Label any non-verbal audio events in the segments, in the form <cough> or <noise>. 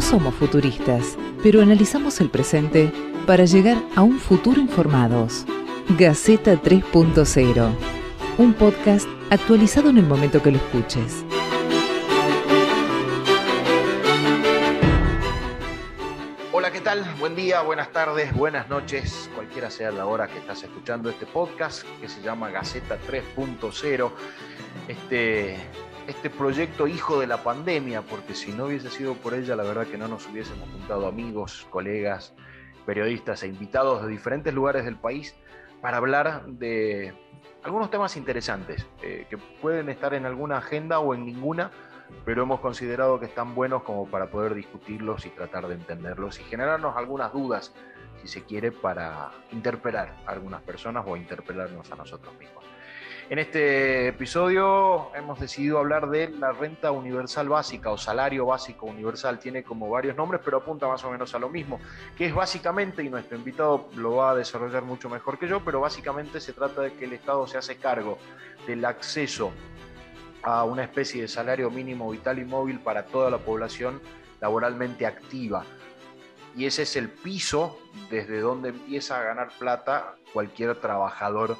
No somos futuristas, pero analizamos el presente para llegar a un futuro informados. Gaceta 3.0, un podcast actualizado en el momento que lo escuches. Hola, ¿qué tal? Buen día, buenas tardes, buenas noches, cualquiera sea la hora que estás escuchando este podcast que se llama Gaceta 3.0. Este este proyecto hijo de la pandemia, porque si no hubiese sido por ella, la verdad que no nos hubiésemos juntado amigos, colegas, periodistas e invitados de diferentes lugares del país para hablar de algunos temas interesantes eh, que pueden estar en alguna agenda o en ninguna, pero hemos considerado que están buenos como para poder discutirlos y tratar de entenderlos y generarnos algunas dudas, si se quiere, para interpelar a algunas personas o interpelarnos a nosotros mismos. En este episodio hemos decidido hablar de la renta universal básica o salario básico universal. Tiene como varios nombres, pero apunta más o menos a lo mismo, que es básicamente, y nuestro invitado lo va a desarrollar mucho mejor que yo, pero básicamente se trata de que el Estado se hace cargo del acceso a una especie de salario mínimo vital y móvil para toda la población laboralmente activa. Y ese es el piso desde donde empieza a ganar plata cualquier trabajador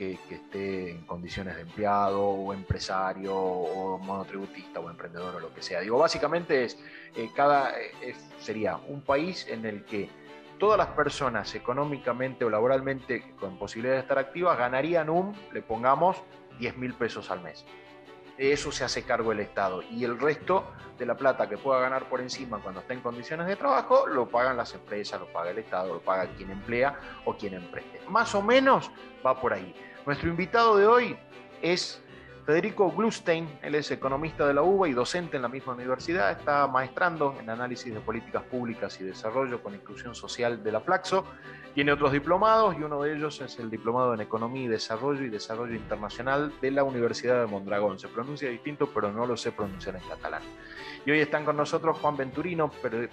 que, esté en condiciones de empleado o empresario o monotributista o emprendedor o lo que sea. Digo, básicamente es, eh, cada, eh, sería un país en el que todas las personas económicamente o laboralmente con posibilidad de estar activas ganarían un, le pongamos, 10 mil pesos al mes. De eso se hace cargo el Estado y el resto de la plata que pueda ganar por encima cuando esté en condiciones de trabajo lo pagan las empresas, lo paga el Estado, lo paga quien emplea o quien emprende. Más o menos va por ahí. Nuestro invitado de hoy es Federico Glustein, él es economista de la UBA y docente en la misma universidad, está maestrando en análisis de políticas públicas y desarrollo con inclusión social de la Flaxo, tiene otros diplomados y uno de ellos es el diplomado en Economía y Desarrollo y Desarrollo Internacional de la Universidad de Mondragón. Se pronuncia distinto, pero no lo sé pronunciar en catalán. Y hoy están con nosotros Juan Venturino,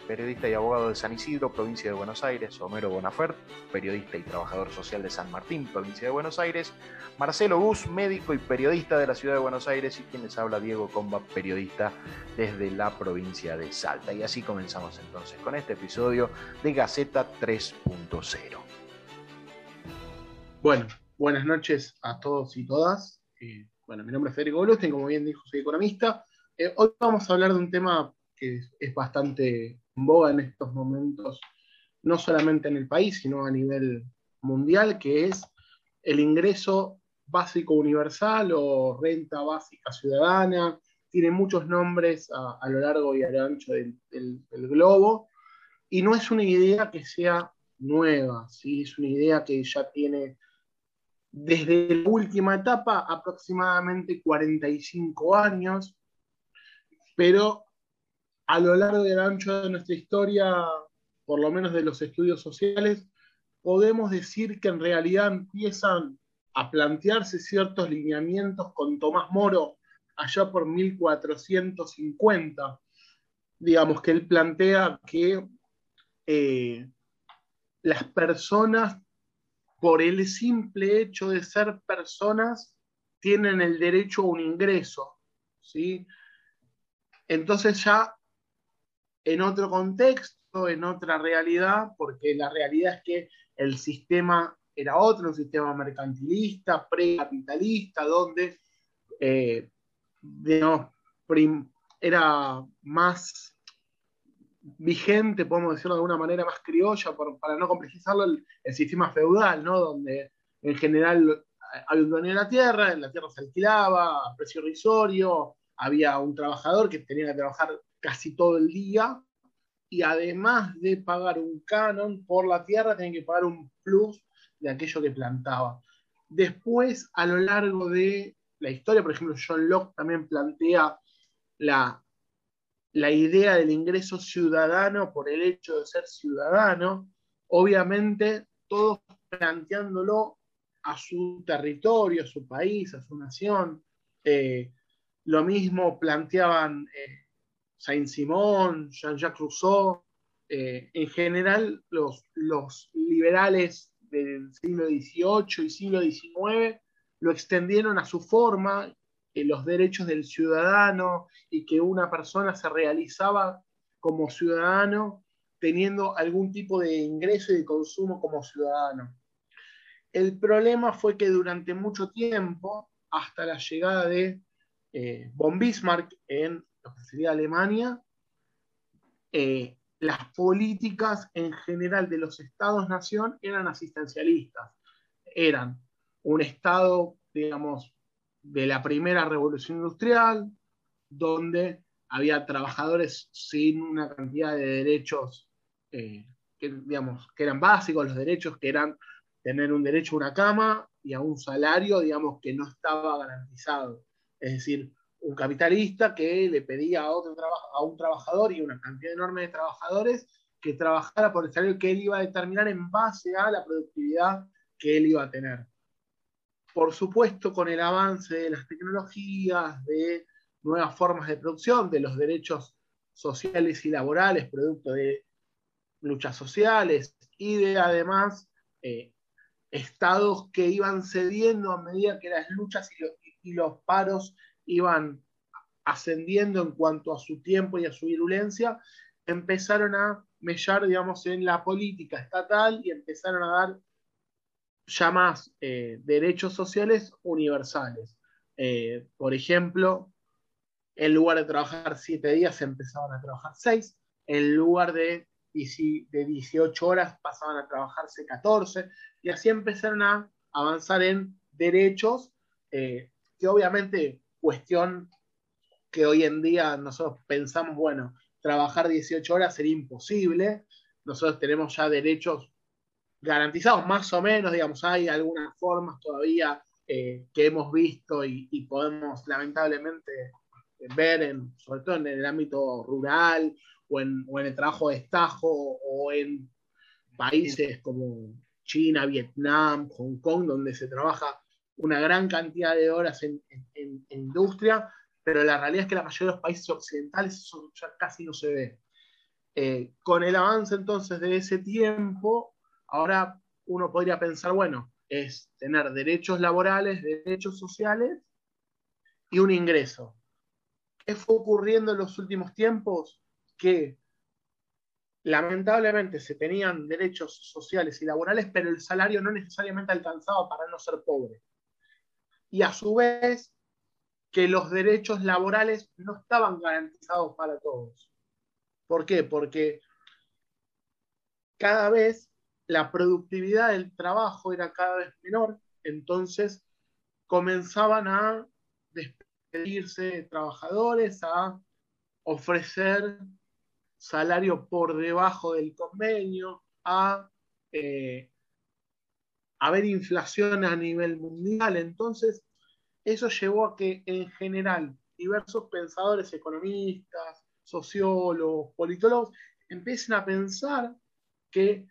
periodista y abogado de San Isidro, provincia de Buenos Aires, Homero Bonafert, periodista y trabajador social de San Martín, provincia de Buenos Aires, Marcelo Gus, médico y periodista de la ciudad de Buenos Aires, y quien les habla Diego Comba, periodista desde la provincia de Salta. Y así comenzamos entonces con este episodio de Gaceta 3.0. Bueno, buenas noches a todos y todas. Eh, bueno, mi nombre es Federico Golustin, como bien dijo, soy economista eh, hoy vamos a hablar de un tema que es, bastante en boga en estos momentos, no solamente en el país, sino a nivel mundial, que es el ingreso básico universal o renta básica ciudadana. Tiene muchos nombres a, lo largo y a lo ancho del, globo. Y no es una idea que sea nueva, ¿sí? es una idea que ya tiene desde la última etapa aproximadamente 45 años pero a lo largo y ancho de nuestra historia, por lo menos de los estudios sociales, podemos decir que en realidad empiezan a plantearse ciertos lineamientos con Tomás Moro allá por 1450. Digamos que él plantea que eh, las personas, por el simple hecho de ser personas, tienen el derecho a un ingreso. ¿sí? Entonces ya en otro contexto, en otra realidad, porque la realidad es que el sistema era otro, un sistema mercantilista, precapitalista, donde eh, era más vigente, podemos decirlo de alguna manera más criolla, para no complejizarlo, el, sistema feudal, ¿no? donde en general había un dueño de la tierra, en la tierra se alquilaba a precio risorio, había un trabajador que tenía que trabajar casi todo el día y además de pagar un canon por la tierra, tenía que pagar un plus de aquello que plantaba. Después, a lo largo de la historia, por ejemplo, John Locke también plantea la, la idea del ingreso ciudadano por el hecho de ser ciudadano, obviamente todos planteándolo a su territorio, a su país, a su nación. Eh, lo mismo planteaban eh, Saint-Simon, Jean-Jacques Rousseau. Eh, en general, los, los liberales del siglo XVIII y siglo XIX lo extendieron a su forma, los derechos del ciudadano y que una persona se realizaba como ciudadano teniendo algún tipo de ingreso y de consumo como ciudadano. El problema fue que durante mucho tiempo, hasta la llegada de eh, von Bismarck en lo que sería Alemania, eh, las políticas en general de los estados-nación eran asistencialistas. Eran un estado, digamos, de la primera revolución industrial, donde había trabajadores sin una cantidad de derechos eh, que, digamos, que eran básicos, los derechos que eran tener un derecho a una cama y a un salario, digamos, que no estaba garantizado. Es decir, un capitalista que le pedía a, otro a un trabajador y una cantidad enorme de trabajadores que trabajara por el salario que él iba a determinar en base a la productividad que él iba a tener. Por supuesto, con el avance de las tecnologías, de nuevas formas de producción, de los derechos sociales y laborales, producto de luchas sociales y de además eh, estados que iban cediendo a medida que las luchas y los, paros iban ascendiendo en cuanto a su tiempo y a su virulencia, empezaron a mellar, digamos, en la política estatal y empezaron a dar ya más eh, derechos sociales universales. Eh, por ejemplo, en lugar de trabajar siete días, empezaban a trabajar seis. En lugar de, de 18 horas, pasaban a trabajarse 14. Y así empezaron a avanzar en derechos, eh, que obviamente cuestión que hoy en día nosotros pensamos, bueno, trabajar 18 horas sería imposible. Nosotros tenemos ya derechos garantizados, más o menos, digamos, hay algunas formas todavía eh, que hemos visto y, y podemos lamentablemente ver, en, sobre todo en el ámbito rural o en, el trabajo de estajo o en países como China, Vietnam, Hong Kong, donde se trabaja una gran cantidad de horas en, industria, pero la realidad es que la mayoría de los países occidentales eso ya casi no se ve. Eh, con el avance entonces de ese tiempo, ahora uno podría pensar, bueno, es tener derechos laborales, derechos sociales y un ingreso. ¿Qué fue ocurriendo en los últimos tiempos? Que lamentablemente se tenían derechos sociales y laborales, pero el salario no necesariamente alcanzaba para no ser pobre. Y a su vez, que los derechos laborales no estaban garantizados para todos. ¿Por qué? Porque cada vez la productividad del trabajo era cada vez menor, entonces comenzaban a pedirse trabajadores a ofrecer salario por debajo del convenio, a eh, haber inflación a nivel mundial. Entonces, eso llevó a que en general diversos pensadores, economistas, sociólogos, politólogos, empiecen a pensar que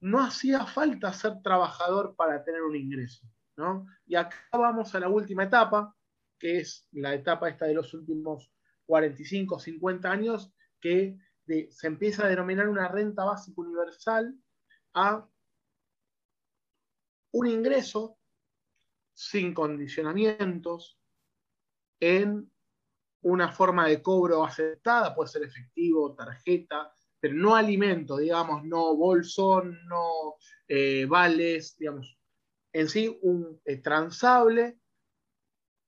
no hacía falta ser trabajador para tener un ingreso. ¿no? Y acá vamos a la última etapa, que es la etapa esta de los últimos 45, 50 años, que se empieza a denominar una renta básica universal a un ingreso sin condicionamientos, en una forma de cobro aceptada, puede ser efectivo, tarjeta, pero no alimento, digamos, no bolsón, no eh, vales, digamos, en sí un eh, transable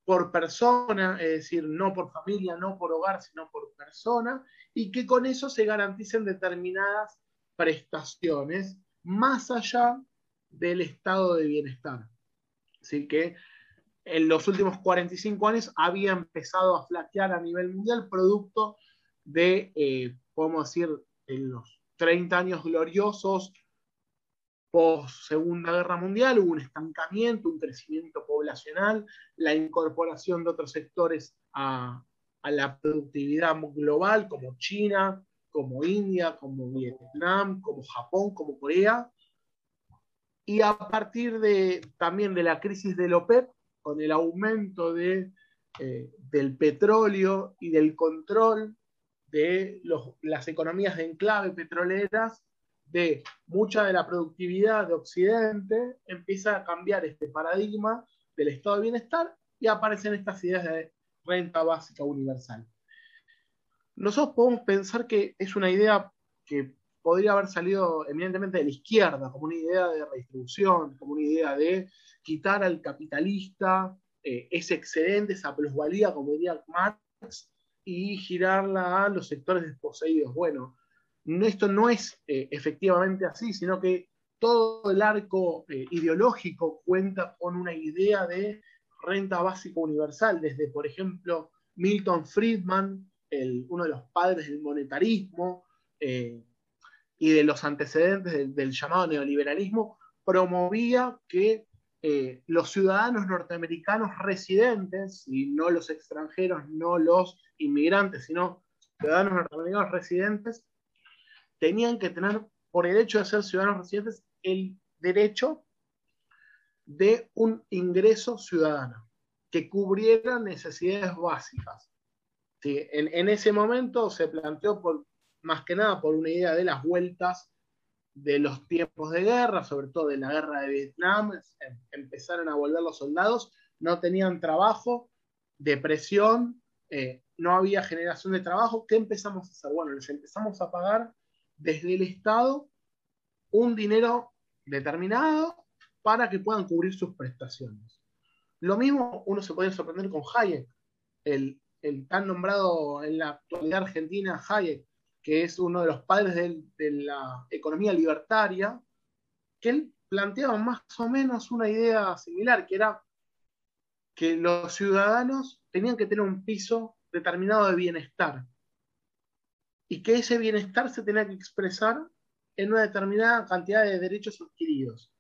por persona, es decir, no por familia, no por hogar, sino por persona, y que con eso se garanticen determinadas prestaciones más allá del estado de bienestar. Así que en los últimos 45 años había empezado a flaquear a nivel mundial producto de, eh, podemos decir, en los 30 años gloriosos post Segunda Guerra Mundial, hubo un estancamiento, un crecimiento poblacional, la incorporación de otros sectores a, la productividad global, como China, como India, como Vietnam, como Japón, como Corea. Y a partir de, también de la crisis del OPEP, con el aumento de, eh, del petróleo y del control de las economías de enclave petroleras, de mucha de la productividad de Occidente, empieza a cambiar este paradigma del estado de bienestar y aparecen estas ideas de renta básica universal. nosotros podemos pensar que es una idea que podría haber salido eminentemente de la izquierda, como una idea de redistribución, como una idea de quitar al capitalista eh, ese excedente, esa plusvalía, como diría Marx, y girarla a los sectores desposeídos. Bueno, esto no es eh, efectivamente así, sino que todo el arco eh, ideológico cuenta con una idea de renta básica universal, desde, por ejemplo, Milton Friedman, uno de los padres del monetarismo y de los antecedentes del, llamado neoliberalismo, promovía que eh, los ciudadanos norteamericanos residentes, y no los extranjeros, no los inmigrantes, sino ciudadanos norteamericanos residentes, tenían que tener, por el hecho de ser ciudadanos residentes, el derecho de un ingreso ciudadano que cubriera necesidades básicas. En, ese momento se planteó por, más que nada por una idea de las vueltas de los tiempos de guerra, sobre todo de la guerra de Vietnam, em, empezaron a volver los soldados, no tenían trabajo, depresión, eh, no había generación de trabajo. ¿Qué empezamos a hacer? Bueno, les empezamos a pagar desde el Estado un dinero determinado para que puedan cubrir sus prestaciones. Lo mismo uno se puede sorprender con Hayek, el, tan nombrado en la actualidad argentina Hayek, que es uno de los padres de, la economía libertaria, que él planteaba más o menos una idea similar, que era que los ciudadanos tenían que tener un piso determinado de bienestar y que ese bienestar se tenía que expresar en una determinada cantidad de derechos adquiridos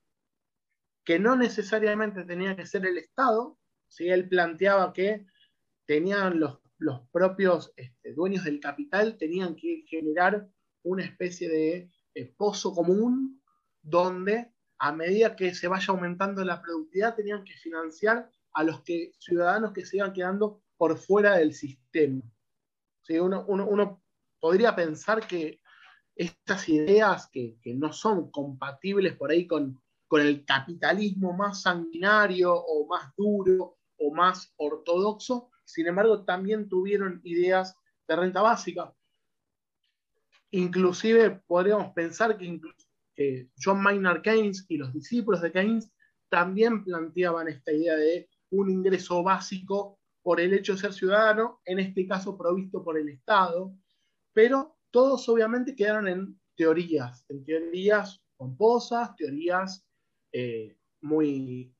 que no necesariamente tenía que ser el Estado, si él planteaba que tenían los, propios este, dueños del capital, tenían que generar una especie de eh, pozo común donde a medida que se vaya aumentando la productividad tenían que financiar a los ciudadanos que se iban quedando por fuera del sistema. uno, podría pensar que estas ideas que, que, no son compatibles por ahí con, con el capitalismo más sanguinario o más duro o más ortodoxo, sin embargo también tuvieron ideas de renta básica. Inclusive podríamos pensar que, John Maynard Keynes y los discípulos de Keynes también planteaban esta idea de un ingreso básico por el hecho de ser ciudadano, en este caso provisto por el Estado, pero todos obviamente quedaron en teorías, en teorías pomposas, teorías eh, muy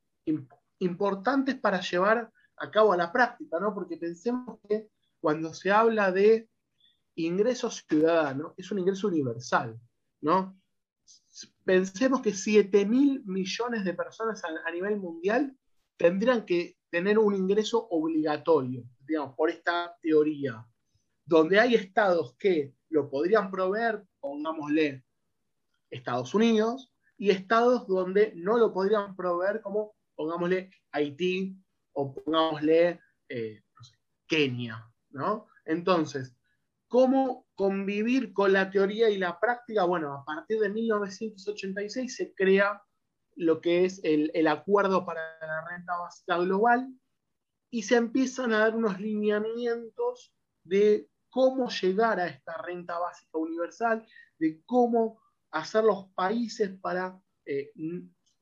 importantes para llevar a cabo a la práctica, ¿no? Porque pensemos que cuando se habla de ingresos ciudadanos, es un ingreso universal, ¿no? Pensemos que 7 mil millones de personas a, nivel mundial tendrían que tener un ingreso obligatorio, digamos, por esta teoría, donde hay estados que lo podrían proveer, pongámosle Estados Unidos, y estados donde no lo podrían proveer, como pongámosle Haití o pongámosle eh, Kenia, ¿no? Entonces, ¿cómo convivir con la teoría y la práctica? Bueno, a partir de 1986 se crea lo que es el, el Acuerdo para la Renta Básica Global y se empiezan a dar unos lineamientos de cómo llegar a esta renta básica universal, de cómo hacer los países para eh,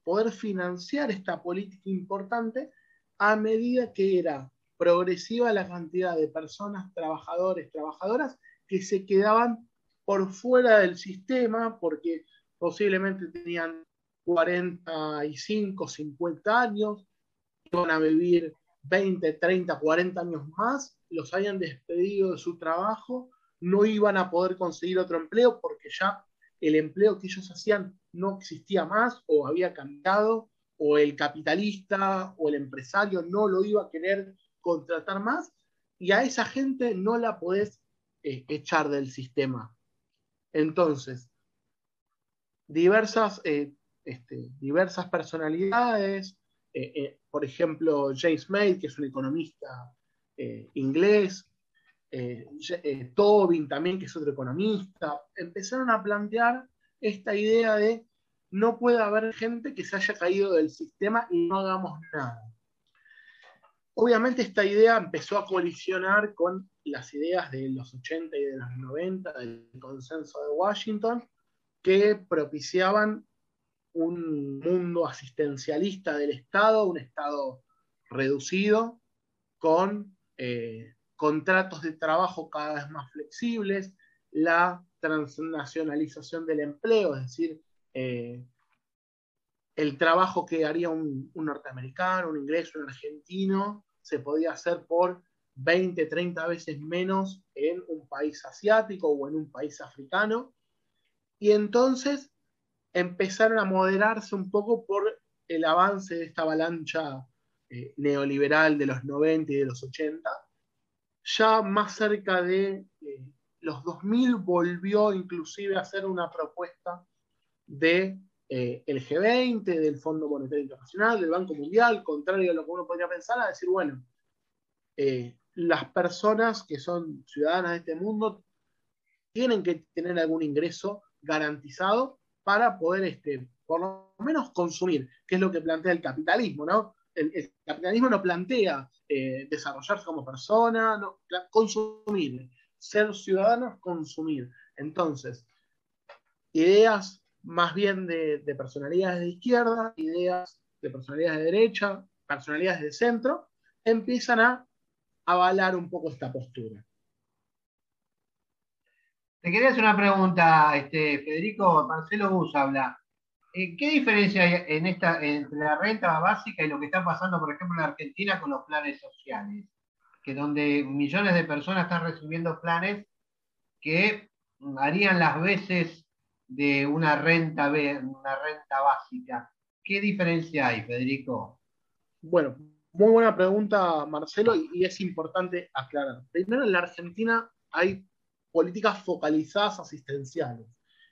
poder financiar esta política importante a medida que era progresiva la cantidad de personas, trabajadores, trabajadoras, que se quedaban por fuera del sistema porque posiblemente tenían 45, 50 años, iban a vivir 20, 30, 40 años más, los hayan despedido de su trabajo, no iban a poder conseguir otro empleo porque ya el empleo que ellos hacían no existía más o había cambiado o el capitalista o el empresario no lo iba a querer contratar más y a esa gente no la podés eh, echar del sistema. Entonces, diversas, eh, este, diversas personalidades, eh, por ejemplo, James May, que es un economista inglés, Tobin también, que es otro economista, empezaron a plantear esta idea de no puede haber gente que se haya caído del sistema y no hagamos nada. obviamente esta idea empezó a colisionar con las ideas de los 80 y de los 90 del consenso de Washington, que propiciaban un mundo asistencialista del Estado, un Estado reducido, con eh, contratos de trabajo cada vez más flexibles, la transnacionalización del empleo, es decir, eh, el trabajo que haría un, norteamericano, un inglés, un argentino, se podía hacer por 20, 30 veces menos en un país asiático o en un país africano. Y entonces empezaron a moderarse un poco por el avance de esta avalancha eh, neoliberal de los 90 y de los 80. Ya más cerca de eh, los 2000 volvió inclusive a hacer una propuesta de eh, el G20, del Fondo Monetario Internacional, del Banco Mundial, contrario a lo que uno podría pensar, a decir, bueno, eh, las personas que son ciudadanas de este mundo tienen que tener algún ingreso garantizado para poder, este, por lo menos, consumir, que es lo que plantea el capitalismo, ¿no? El, capitalismo no plantea eh, desarrollarse como persona, consumir, ser ciudadanos, consumir. Entonces, ideas más bien de, personalidades de izquierda, ideas de personalidades de derecha, personalidades de centro, empiezan a avalar un poco esta postura. Te quería hacer una pregunta, este, Federico Marcelo Bus habla. Eh, ¿Qué diferencia hay en esta, entre la renta básica y lo que está pasando, por ejemplo, en Argentina con los planes sociales? Que donde millones de personas están recibiendo planes que harían las veces de una renta, una renta básica. ¿Qué diferencia hay, Federico? Bueno, muy buena pregunta, Marcelo, y, es importante aclarar. Primero, en la Argentina hay políticas focalizadas asistenciales.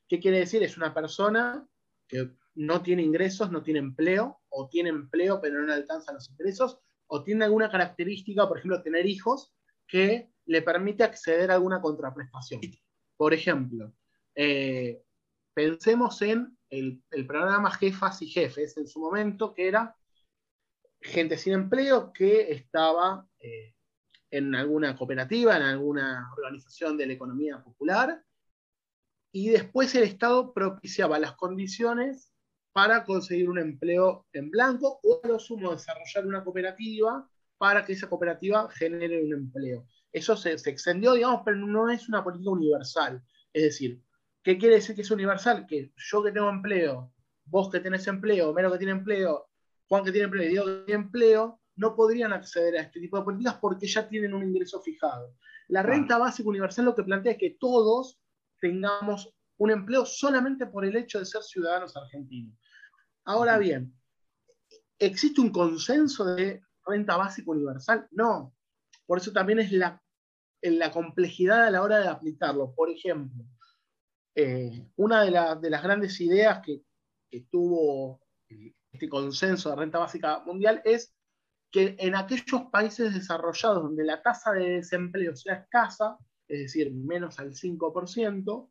¿Qué quiere decir? Es una persona que no tiene ingresos, no tiene empleo, o tiene empleo pero no le alcanza los ingresos, o tiene alguna característica, por ejemplo, tener hijos, que le permite acceder a alguna contraprestación. Por ejemplo, eh, pensemos en el, programa Jefas y Jefes en su momento, que era gente sin empleo que estaba eh, en alguna cooperativa, en alguna organización de la economía popular, y después el Estado propiciaba las condiciones para conseguir un empleo en blanco o a lo sumo desarrollar una cooperativa para que esa cooperativa genere un empleo. Eso se, se extendió, digamos, pero no es una política universal. Es decir, ¿Qué quiere decir que es universal? Que yo que tengo empleo, vos que tenés empleo, Mero que tiene empleo, Juan que tiene empleo Diego que tiene empleo, no podrían acceder a este tipo de políticas porque ya tienen un ingreso fijado. La renta básica universal lo que plantea es que todos tengamos un empleo solamente por el hecho de ser ciudadanos argentinos. Ahora bien, ¿existe un consenso de renta básica universal? No. Por eso también es la, la complejidad a la hora de aplicarlo. Por ejemplo, eh, una de, las grandes ideas que, tuvo este consenso de renta básica mundial es que en aquellos países desarrollados donde la tasa de desempleo sea escasa, es decir, menos al 5%,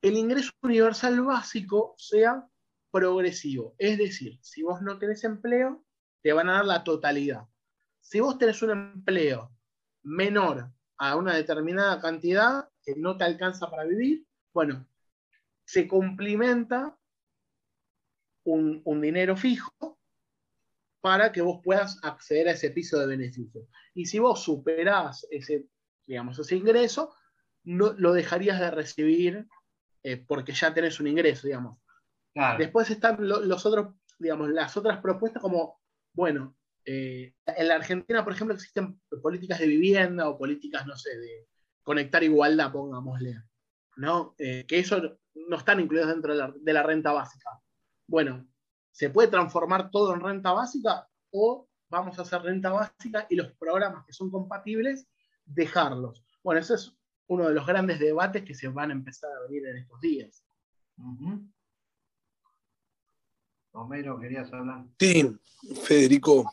el ingreso universal básico sea progresivo. Es decir, si vos no tenés empleo, te van a dar la totalidad. Si vos tenés un empleo menor a una determinada cantidad que no te alcanza para vivir, bueno, se complementa un, dinero fijo para que vos puedas acceder a ese piso de beneficio. Y si vos superás ese, digamos, ese ingreso, no, lo dejarías de recibir eh, porque ya tenés un ingreso, digamos. Después están los otros, digamos, las otras propuestas como, bueno, eh, en la Argentina, por ejemplo, existen políticas de vivienda o políticas, no sé, de conectar igualdad, pongámosle. ¿No? Eh, que eso no están incluidos dentro de la, renta básica. Bueno, ¿se puede transformar todo en renta básica o vamos a hacer renta básica y los programas que son compatibles, dejarlos? Bueno, ese es uno de los grandes debates que se van a empezar a venir en estos días. Romero, ¿querías hablar? Sí, Federico.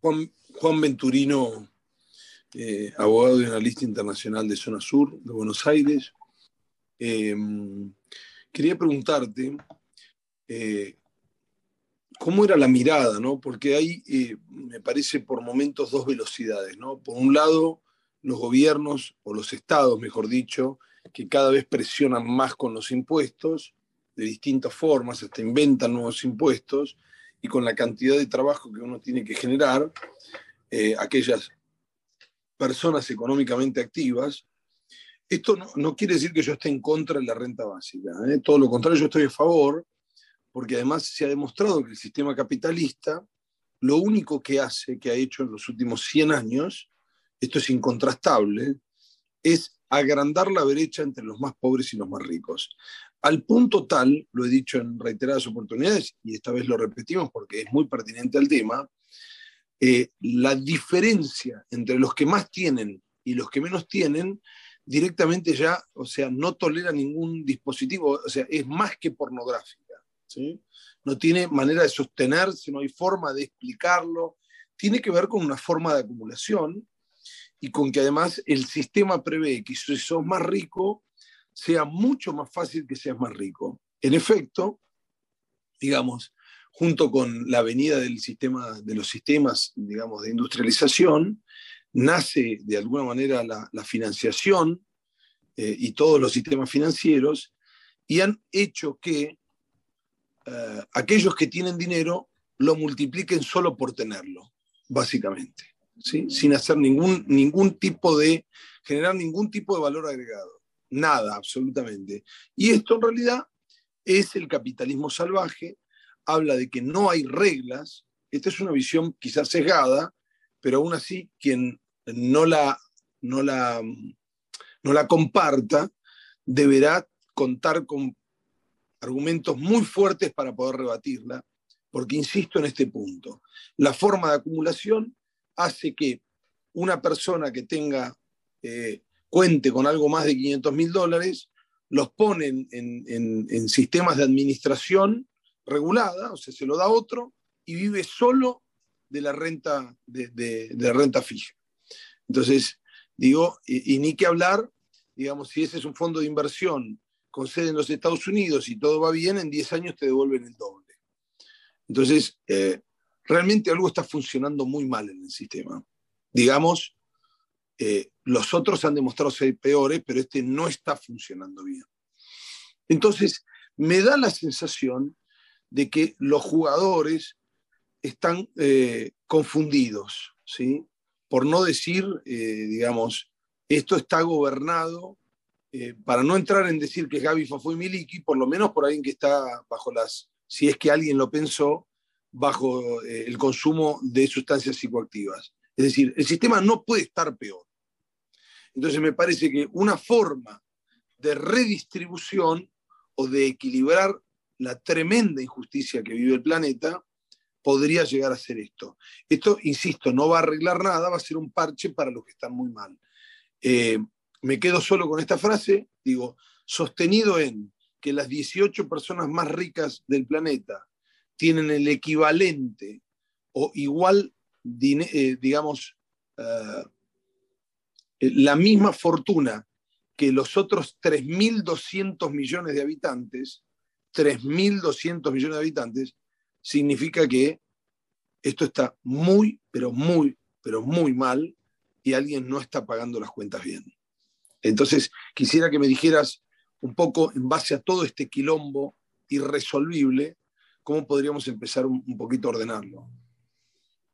Juan, Juan Venturino, eh, abogado y analista internacional de Zona Sur de Buenos Aires. Em, quería preguntarte, eh, cómo era la mirada, ¿no? Porque hay, eh, me parece, por momentos dos velocidades, ¿no? Por un lado, los gobiernos, o los estados, mejor dicho, que cada vez presionan más con los impuestos, de distintas formas, hasta inventan nuevos impuestos, y con la cantidad de trabajo que uno tiene que generar, eh, aquellas personas económicamente activas, esto no, quiere decir que yo esté en contra de la renta básica, ¿eh? todo lo contrario, yo estoy a favor, porque además se ha demostrado que el sistema capitalista lo único que hace, que ha hecho en los últimos 100 años, esto es incontrastable, es agrandar la brecha entre los más pobres y los más ricos. Al punto tal, lo he dicho en reiteradas oportunidades, y esta vez lo repetimos porque es muy pertinente al tema, eh, la diferencia entre los que más tienen y los que menos tienen directamente ya, o sea, no tolera ningún dispositivo, o sea, es más que pornográfica. No tiene manera de sostenerse, no hay forma de explicarlo. Tiene que ver con una forma de acumulación y con que además el sistema prevé que si sos más rico, sea mucho más fácil que seas más rico. En efecto, digamos, junto con la venida del sistema, de los sistemas, digamos, de industrialización, nace de alguna manera la, financiación eh, y todos los sistemas financieros y han hecho que eh, aquellos que tienen dinero lo multipliquen solo por tenerlo, básicamente, sin hacer ningún, ningún tipo de, generar ningún tipo de valor agregado, nada, absolutamente. Y esto en realidad es el capitalismo salvaje, habla de que no hay reglas, esta es una visión quizás sesgada, pero aún así quien no la, no la, no la comparta deberá contar con argumentos muy fuertes para poder rebatirla, porque insisto en este punto, la forma de acumulación hace que una persona que tenga, eh, cuente con algo más de 500 mil dólares, los pone en, sistemas de administración regulada, o sea, se lo da otro y vive solo de la renta, de, la renta fija. Entonces, digo, y, ni que hablar, digamos, si ese es un fondo de inversión con sede en los Estados Unidos y todo va bien, en 10 años te devuelven el doble. Entonces, eh, realmente algo está funcionando muy mal en el sistema. Digamos, eh, los otros han demostrado ser peores, pero este no está funcionando bien. Entonces, me da la sensación de que los jugadores están eh, confundidos, ¿sí? Por no decir, digamos, esto está gobernado eh, para no entrar en decir que Gaby fue Miliki, por lo menos por alguien que está bajo las, si es que alguien lo pensó, bajo eh, el consumo de sustancias psicoactivas. Es decir, el sistema no puede estar peor. Entonces me parece que una forma de redistribución o de equilibrar la tremenda injusticia que vive el planeta podría llegar a ser esto. Esto, insisto, no va a arreglar nada, va a ser un parche para los que están muy mal. Eh, me quedo solo con esta frase, digo, sostenido en que las 18 personas más ricas del planeta tienen el equivalente o igual, eh, digamos, eh, la misma fortuna que los otros 3.200 millones de habitantes, 3.200 millones de habitantes, significa que esto está muy, pero muy, pero muy mal y alguien no está pagando las cuentas bien. Entonces, quisiera que me dijeras un poco, en base a todo este quilombo irresolvible, cómo podríamos empezar un, poquito a ordenarlo.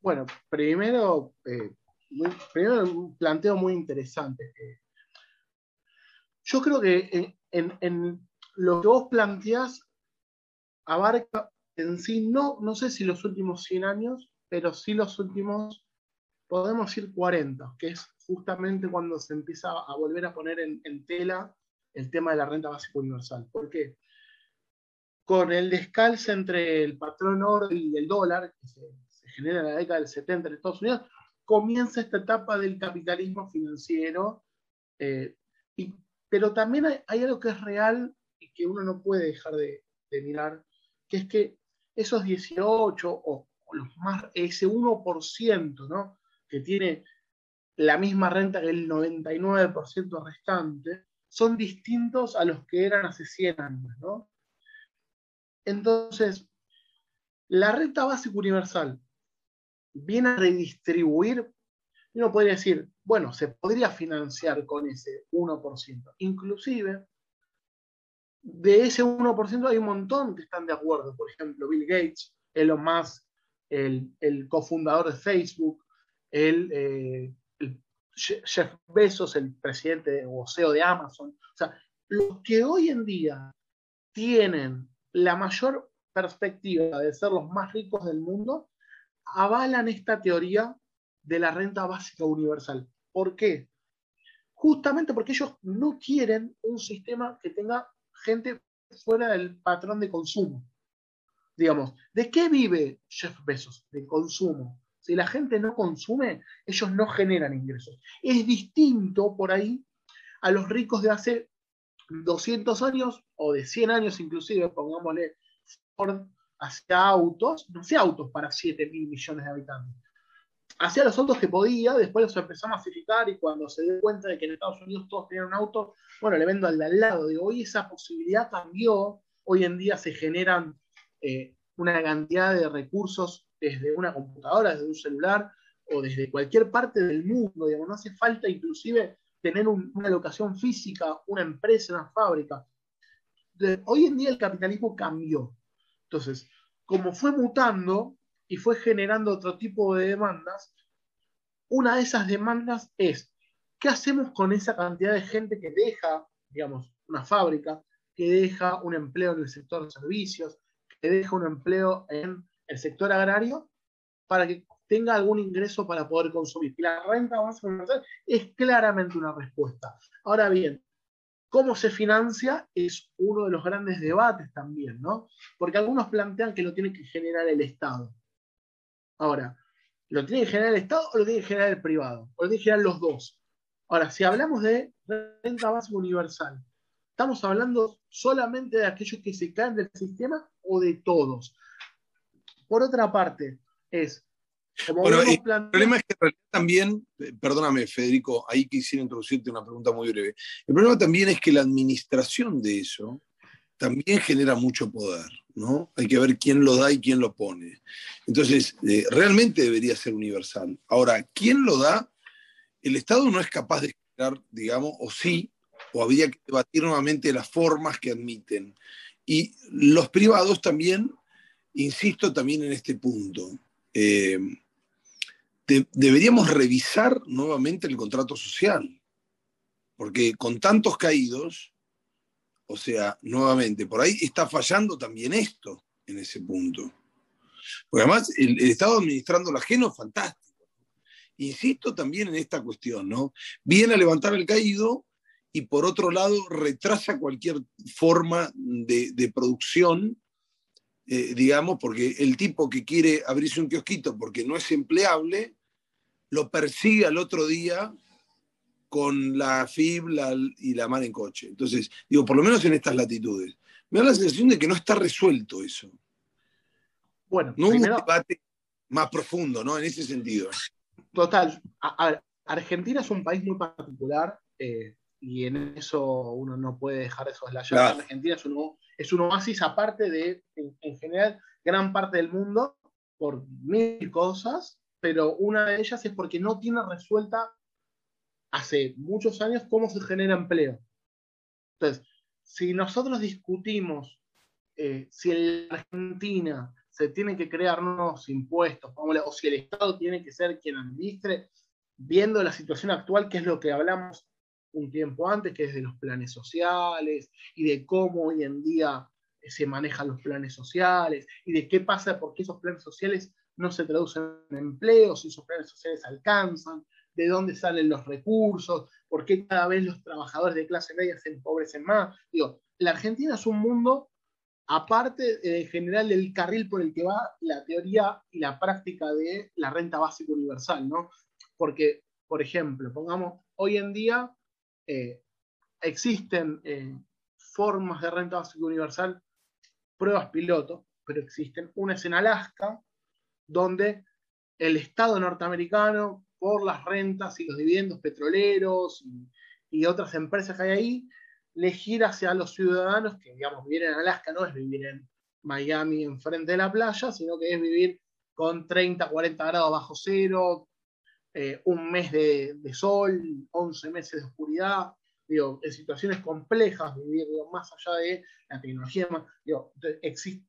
Bueno, primero, eh, primero un planteo muy interesante. Yo creo que en, lo que vos planteás abarca en sí, no, no sé si los últimos 100 años, pero sí los últimos, podemos decir 40, que es justamente cuando se empieza a volver a poner en, tela el tema de la renta básica universal. ¿Por qué? Con el descalce entre el patrón oro y el dólar, que se, genera en la década del 70 en Estados Unidos, comienza esta etapa del capitalismo financiero. Eh, pero también hay, algo que es real y que uno no puede dejar de, mirar, que es que esos 18 o, los más, ese 1% ¿no? que tiene la misma renta que el 99% restante, son distintos a los que eran hace 100 años, ¿no? Entonces, La renta básica universal viene a redistribuir, uno podría decir, bueno, se podría financiar con ese 1%. Inclusive, de ese 1% hay un montón que están de acuerdo. Por ejemplo, Bill Gates, Elon Musk, el, el cofundador de Facebook, el, eh, el, Jeff Bezos, el presidente o CEO de Amazon. O sea, los que hoy en día tienen la mayor perspectiva de ser los más ricos del mundo, avalan esta teoría de la renta básica universal. ¿Por qué? Justamente porque ellos no quieren un sistema que tenga gente fuera del patrón de consumo. Digamos, ¿de qué vive Jeff Bezos? De consumo. Si la gente no consume, ellos no generan ingresos. Es distinto por ahí a los ricos de hace 200 años o de 100 años inclusive, pongámosle Ford hacia autos, no hacía autos para 7 mil millones de habitantes. Hacía los autos que podía, después los empezó a masificar y cuando se dio cuenta de que en Estados Unidos todos tenían un auto, bueno, le vendo al de al lado. Digo, hoy esa posibilidad cambió, hoy en día se generan eh, una cantidad de recursos desde una computadora, desde un celular o desde cualquier parte del mundo, digamos, no hace falta inclusive tener un, una locación física, una empresa, una fábrica. Hoy en día el capitalismo cambió. Entonces, como fue mutando y fue generando otro tipo de demandas, una de esas demandas es, ¿qué hacemos con esa cantidad de gente que deja, digamos, una fábrica, que deja un empleo en el sector de servicios, que deja un empleo en el sector agrario, para que tenga algún ingreso para poder consumir? Y la renta básica universal es claramente una respuesta. Ahora bien, cómo se financia es uno de los grandes debates también, ¿no? Porque algunos plantean que lo tiene que generar el Estado. Ahora, ¿lo tiene que generar el Estado o lo tiene que generar el privado? O lo tiene que generar los dos. Ahora, si hablamos de renta básica universal, ¿estamos hablando solamente de aquellos que se caen del sistema o de todos? Por otra parte, es bueno, el problema es que también, eh, perdóname Federico, ahí quisiera introducirte una pregunta muy breve. El problema también es que la administración de eso también genera mucho poder, ¿no? Hay que ver quién lo da y quién lo pone. Entonces, eh, realmente debería ser universal. Ahora, ¿quién lo da? El Estado no es capaz de generar, digamos, o sí, o habría que debatir nuevamente las formas que admiten. Y los privados también, insisto también en este punto, eh, deberíamos revisar nuevamente el contrato social, porque con tantos caídos, o sea, nuevamente, por ahí está fallando también esto en ese punto. Porque además el, el Estado administrando la ajeno es fantástico. Insisto también en esta cuestión, ¿no? Viene a levantar el caído y por otro lado retrasa cualquier forma de, de producción eh, digamos, porque el tipo que quiere abrirse un kiosquito porque no es empleable, lo persigue al otro día con la FIB y la mar en coche. Entonces, digo, por lo menos en estas latitudes. Me da la sensación de que no está resuelto eso. Bueno, no primero, un debate más profundo, ¿no? En ese sentido. Total. A, a, Argentina es un país muy particular eh, y en eso uno no puede dejar de soslayar. Claro. Argentina es un, es un oasis aparte de, en, en, general, gran parte del mundo por mil cosas, pero una de ellas es porque no tiene resuelta hace muchos años cómo se genera empleo. Entonces, si nosotros discutimos eh, si en la Argentina se tienen que crear nuevos impuestos, o si el Estado tiene que ser quien administre, viendo la situación actual, que es lo que hablamos un tiempo antes, que es de los planes sociales y de cómo hoy en día se manejan los planes sociales y de qué pasa porque esos planes sociales no se traducen en empleos, si esos planes sociales alcanzan, de dónde salen los recursos, por qué cada vez los trabajadores de clase media se empobrecen más. Digo, la Argentina es un mundo aparte en general del carril por el que va la teoría y la práctica de la renta básica universal, ¿no? Porque, por ejemplo, pongamos, hoy en día eh, existen eh, formas de renta básica universal, pruebas piloto, pero existen. Una es en Alaska, donde el Estado norteamericano, por las rentas y los dividendos petroleros y, otras empresas que hay ahí, le gira hacia los ciudadanos que, digamos, vivir en Alaska no es vivir en Miami enfrente de la playa, sino que es vivir con 30, 40 grados bajo cero, eh, un mes de, sol, 11 meses de oscuridad, en situaciones complejas, vivir más allá de la tecnología,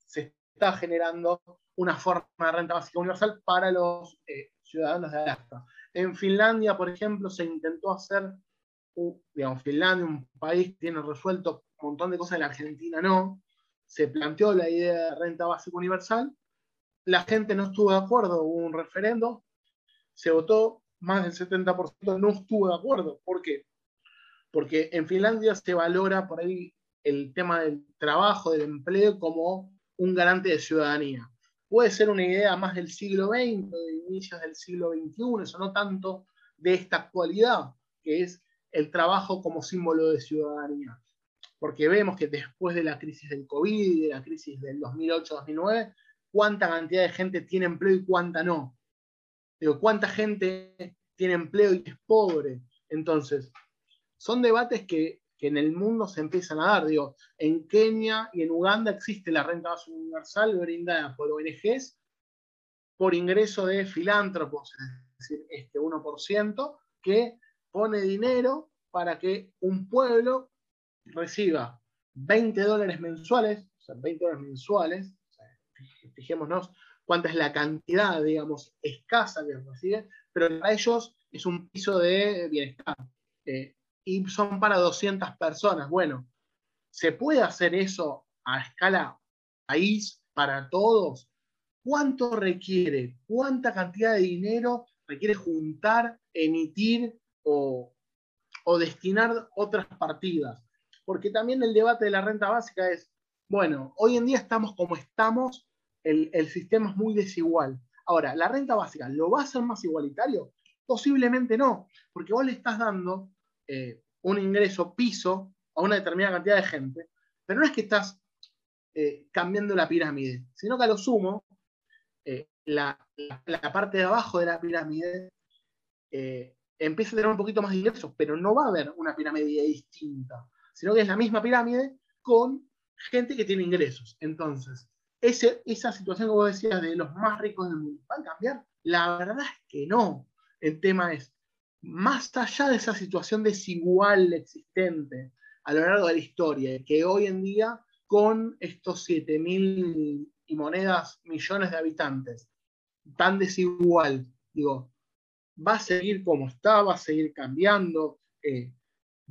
se está generando una forma de renta básica universal para los eh, ciudadanos de Alaska. En Finlandia, por ejemplo, se intentó hacer, digamos, Finlandia, un país que tiene resuelto un montón de cosas, en la Argentina no, se planteó la idea de renta básica universal, la gente no estuvo de acuerdo, hubo un referendo, se votó, más del 70% no estuvo de acuerdo. ¿Por qué? Porque en Finlandia se valora por ahí el tema del trabajo, del empleo, como un garante de ciudadanía. Puede ser una idea más del siglo XX, de inicios del siglo XXI, eso no tanto de esta actualidad, que es el trabajo como símbolo de ciudadanía. Porque vemos que después de la crisis del COVID, de la crisis del 2008-2009, cuánta cantidad de gente tiene empleo y cuánta no. Digo, cuánta gente tiene empleo y es pobre. Entonces, son debates que, en el mundo se empiezan a dar. Digo, en Kenia y en Uganda existe la renta básica universal brindada por ONGs por ingreso de filántropos, es decir, este 1%, que pone dinero para que un pueblo reciba 20 dólares mensuales, o sea, 20 dólares mensuales, fijémonos cuánta es la cantidad, digamos, escasa que recibe, pero para ellos es un piso de bienestar. Eh, y son para 200 personas. Bueno, ¿se puede hacer eso a escala país para todos? ¿Cuánto requiere? ¿Cuánta cantidad de dinero requiere juntar, emitir o, o destinar otras partidas? Porque también el debate de la renta básica es, bueno, hoy en día estamos como estamos el, sistema es muy desigual. Ahora, ¿la renta básica lo va a hacer más igualitario? Posiblemente no, porque vos le estás dando eh, un ingreso piso a una determinada cantidad de gente, pero no es que estás eh, cambiando la pirámide, sino que a lo sumo, eh, la, parte de abajo de la pirámide empieza a tener un poquito más de ingresos, pero no va a haber una pirámide distinta, sino que es la misma pirámide con gente que tiene ingresos. Entonces, esa situación que vos decías de los más ricos del mundo, ¿va a cambiar? La verdad es que no. El tema es, más allá de esa situación desigual existente a lo largo de la historia, que hoy en día, con estos 7.000 y monedas millones de habitantes, tan desigual, digo, va a seguir como está, va a seguir cambiando, eh,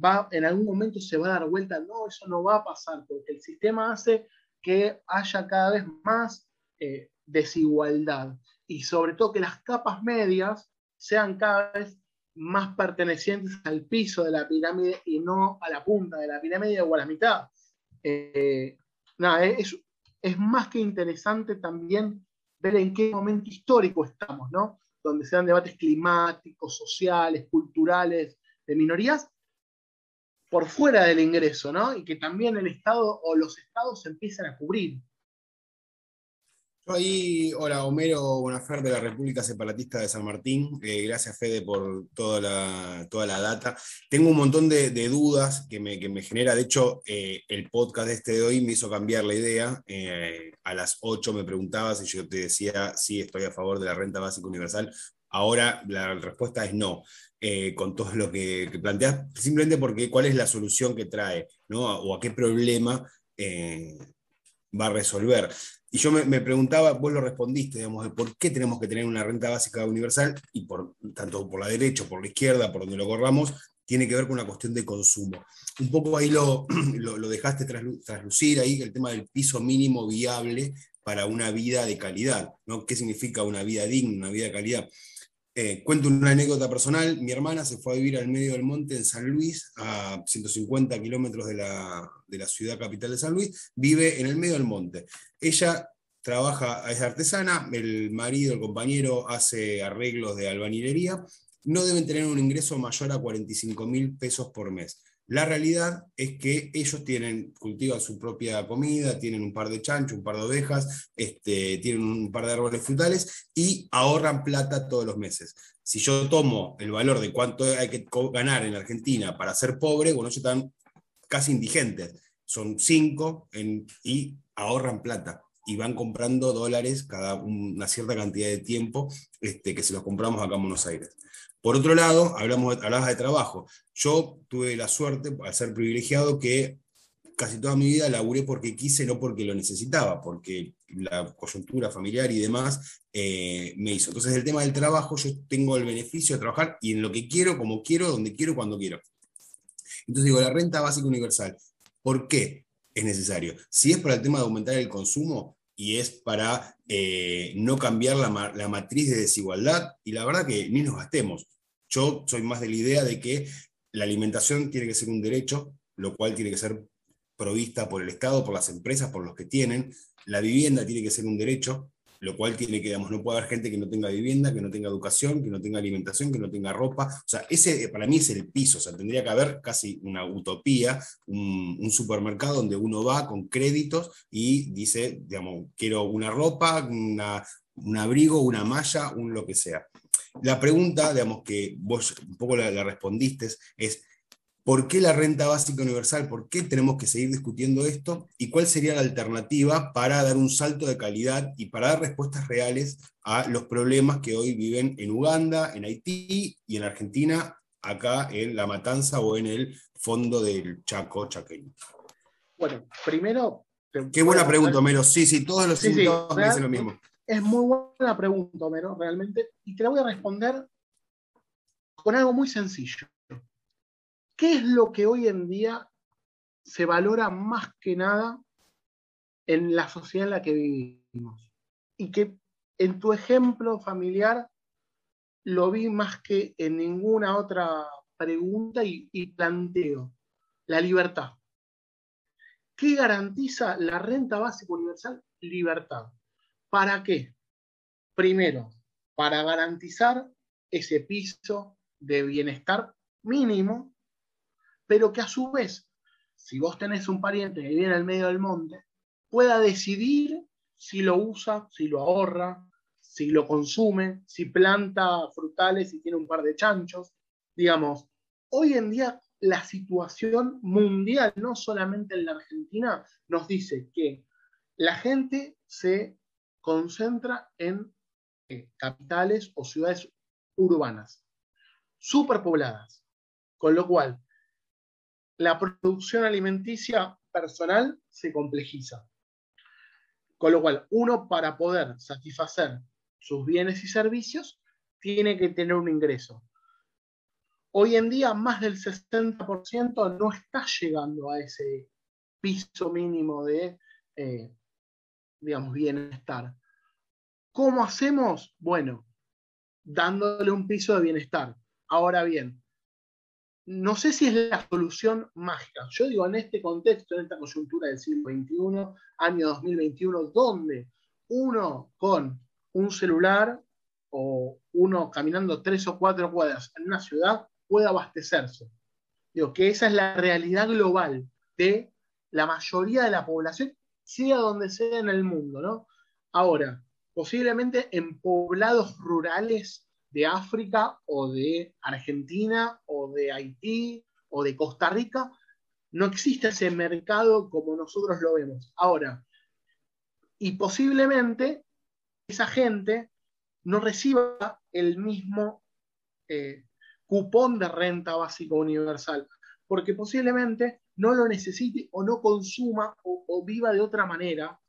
va, en algún momento se va a dar vuelta, no, eso no va a pasar, porque el sistema hace que haya cada vez más eh, desigualdad y sobre todo que las capas medias sean cada vez más pertenecientes al piso de la pirámide y no a la punta de la pirámide o a la mitad. Eh, nada, es, es, más que interesante también ver en qué momento histórico estamos, ¿no? Donde se dan debates climáticos, sociales, culturales, de minorías, por fuera del ingreso, ¿no? Y que también el Estado o los estados empiezan a cubrir. Yo ahí, hola Homero Bonafer de la República Separatista de San Martín, eh, gracias Fede por toda la, toda la data. Tengo un montón de, dudas que me, genera, de hecho eh, el podcast este de hoy me hizo cambiar la idea. Eh, a las 8 me preguntabas y yo te decía, sí, estoy a favor de la renta básica universal. Ahora la respuesta es no. Con todo lo que, planteas, simplemente porque cuál es la solución que trae, ¿no? o a qué problema va a resolver. Y yo me, preguntaba, vos lo respondiste, digamos, de por qué tenemos que tener una renta básica universal, y por, tanto por la derecha, por la izquierda, por donde lo corramos, tiene que ver con una cuestión de consumo. Un poco ahí lo, <clears throat> lo, dejaste traslucir, ahí el tema del piso mínimo viable para una vida de calidad, ¿no? ¿Qué significa una vida digna, una vida de calidad? Eh, cuento una anécdota personal. Mi hermana se fue a vivir al medio del monte en San Luis, a 150 kilómetros de la, ciudad capital de San Luis. Vive en el medio del monte. Ella trabaja, es artesana, el marido, el compañero, hace arreglos de albañilería. No deben tener un ingreso mayor a 45 mil pesos por mes. La realidad es que ellos tienen, cultivan su propia comida, tienen un par de chanchos, un par de ovejas, este, tienen un par de árboles frutales y ahorran plata todos los meses. Si yo tomo el valor de cuánto hay que ganar en Argentina para ser pobre, bueno, ellos están casi indigentes. Son cinco y ahorran plata. y van comprando dólares cada una cierta cantidad de tiempo este, que se los compramos acá en Buenos Aires. Por otro lado, hablamos, hablabas de trabajo. Yo tuve la suerte, al ser privilegiado, que casi toda mi vida laburé porque quise, no porque lo necesitaba, porque la coyuntura familiar y demás eh, me hizo. Entonces, el tema del trabajo, yo tengo el beneficio de trabajar y en lo que quiero, como quiero, donde quiero, cuando quiero. Entonces digo, la renta básica universal, ¿por qué es necesario? Si es para el tema de aumentar el consumo y es para eh, no cambiar la, la matriz de desigualdad, y la verdad que ni nos gastemos. Yo soy más de la idea de que la alimentación tiene que ser un derecho, lo cual tiene que ser provista por el Estado, por las empresas, por los que tienen. La vivienda tiene que ser un derecho, lo cual tiene que, digamos, no puede haber gente que no tenga vivienda, que no tenga educación, que no tenga alimentación, que no tenga ropa. O sea, ese para mí es el piso, o sea, tendría que haber casi una utopía, un, supermercado donde uno va con créditos y dice, digamos, quiero una ropa, un abrigo, una malla, un lo que sea. La pregunta, digamos, que vos un poco la, la respondiste es, ¿Por qué la renta básica universal? ¿Por qué tenemos que seguir discutiendo esto? ¿Y cuál sería la alternativa para dar un salto de calidad y para dar respuestas reales a los problemas que hoy viven en Uganda, en Haití y en Argentina, acá en La Matanza o en el fondo del Chaco chaqueño? Bueno, primero... Qué buena pregunta, Homero. Sí, sí, todos los sí, me dicen lo mismo. Es muy buena pregunta, Homero, realmente. Y te la voy a responder con algo muy sencillo. ¿Qué es lo que hoy en día se valora más que nada en la sociedad en la que vivimos? Y que en tu ejemplo familiar lo vi más que en ninguna otra pregunta y, planteo. La libertad. ¿Qué garantiza la renta básica universal? Libertad. ¿Para qué? Primero, para garantizar ese piso de bienestar mínimo pero que a su vez, si vos tenés un pariente que vive en el medio del monte, pueda decidir si lo usa, si lo ahorra, si lo consume, si planta frutales y tiene un par de chanchos. Digamos, hoy en día la situación mundial, no solamente en la Argentina, nos dice que la gente se concentra en eh, capitales o ciudades urbanas, superpobladas, con lo cual la producción alimenticia personal se complejiza. Con lo cual, uno para poder satisfacer sus bienes y servicios tiene que tener un ingreso. Hoy en día, más del 60% no está llegando a ese piso mínimo de, eh, digamos, bienestar. ¿Cómo hacemos? Bueno, dándole un piso de bienestar. Ahora bien, no sé si es la solución mágica. Yo digo, en este contexto, en esta coyuntura del siglo XXI, año 2021, donde uno con un celular o uno caminando tres o cuatro cuadras en una ciudad puede abastecerse. Digo, que esa es la realidad global de la mayoría de la población, sea donde sea en el mundo, ¿no? Ahora, posiblemente en poblados rurales de África o de Argentina o de Haití o de Costa Rica, no existe ese mercado como nosotros lo vemos. Ahora, y posiblemente esa gente no reciba el mismo eh, cupón de renta básica universal, porque posiblemente no lo necesite o no consuma o, o viva de otra manera.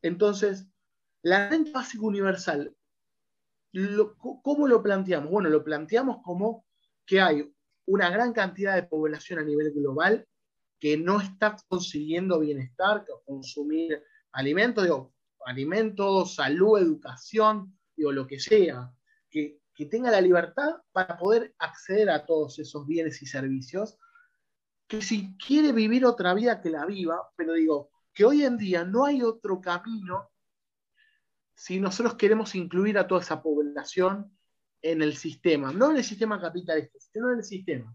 Entonces, la renta básica universal ¿cómo lo planteamos? Bueno, lo planteamos como que hay una gran cantidad de población a nivel global que no está consiguiendo bienestar, consumir alimentos, alimentos, salud, educación, digo, lo que sea, que, que tenga la libertad para poder acceder a todos esos bienes y servicios, que si quiere vivir otra vida, que la viva, pero digo, que hoy en día no hay otro camino si nosotros queremos incluir a toda esa población en el sistema, no en el sistema capitalista, sino en el sistema.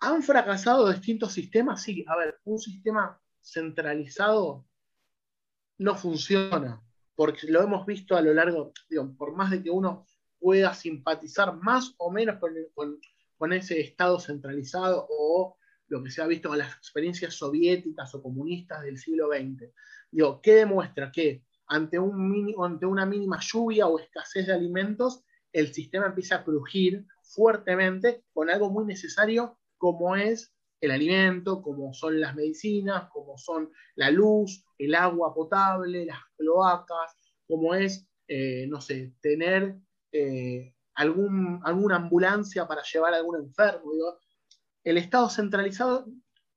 ¿Han fracasado distintos sistemas? Sí, a ver, un sistema centralizado no funciona, porque lo hemos visto a lo largo, digo, por más de que uno pueda simpatizar más o menos con, con ese Estado centralizado o lo que se ha visto en las experiencias soviéticas o comunistas del siglo XX. Digo, ¿qué demuestra? Que ante, un ante una mínima lluvia o escasez de alimentos, el sistema empieza a crujir fuertemente con algo muy necesario como es el alimento, como son las medicinas, como son la luz, el agua potable, las cloacas, como es, eh, no sé, tener eh, algún, alguna ambulancia para llevar a algún enfermo. el Estado centralizado,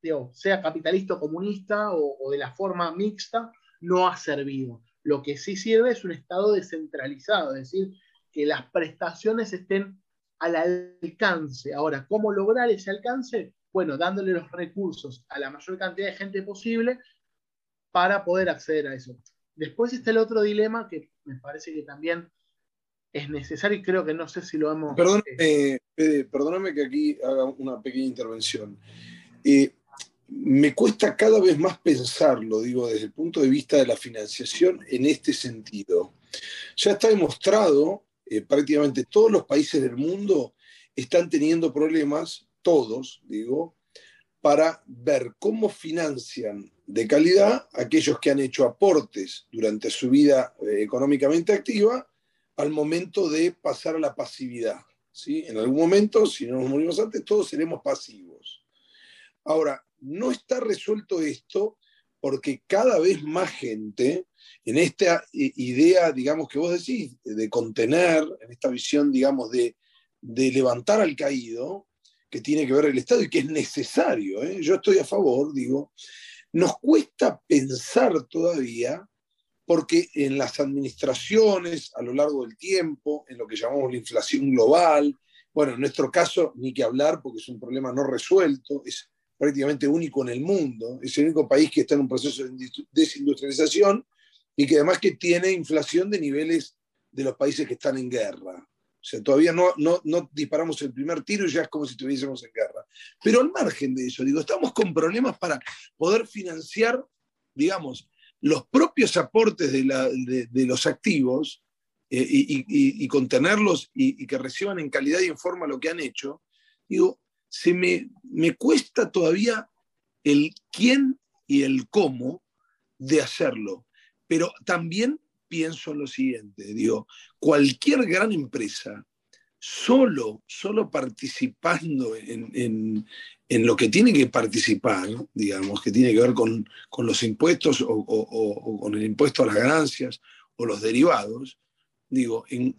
digo, sea capitalista o comunista o, de la forma mixta, no ha servido. Lo que sí sirve es un Estado descentralizado, es decir, que las prestaciones estén al alcance. Ahora, ¿cómo lograr ese alcance? Bueno, dándole los recursos a la mayor cantidad de gente posible para poder acceder a eso. Después está el otro dilema que me parece que también es necesario y creo que no sé si lo hemos... Perdóname, eh, perdóname que aquí haga una pequeña intervención. Eh, me cuesta cada vez más pensarlo, digo, desde el punto de vista de la financiación en este sentido. Ya está demostrado, eh, prácticamente todos los países del mundo están teniendo problemas, todos, digo, para ver cómo financian de calidad aquellos que han hecho aportes durante su vida económicamente activa al momento de pasar a la pasividad. ¿sí? En algún momento, si no nos morimos antes, todos seremos pasivos. Ahora, no está resuelto esto porque cada vez más gente, en esta idea, digamos, que vos decís, de contener, en esta visión, digamos, de, levantar al caído, que tiene que ver el Estado y que es necesario, ¿eh? yo estoy a favor, digo, nos cuesta pensar todavía porque en las administraciones a lo largo del tiempo, en lo que llamamos la inflación global, bueno, en nuestro caso ni que hablar porque es un problema no resuelto, es prácticamente único en el mundo, es el único país que está en un proceso de desindustrialización y que además que tiene inflación de niveles de los países que están en guerra. O sea, todavía no, no, no disparamos el primer tiro y ya es como si estuviésemos en guerra. Pero al margen de eso, digo, estamos con problemas para poder financiar, digamos, los propios aportes de, los activos eh, y, contenerlos y, que reciban en calidad y en forma lo que han hecho, digo, se me, me cuesta todavía el quién y el cómo de hacerlo. Pero también pienso en lo siguiente, digo, cualquier gran empresa, solo, solo participando en, en lo que tiene que participar, digamos, que tiene que ver con, los impuestos o, con el impuesto a las ganancias o los derivados, digo, en,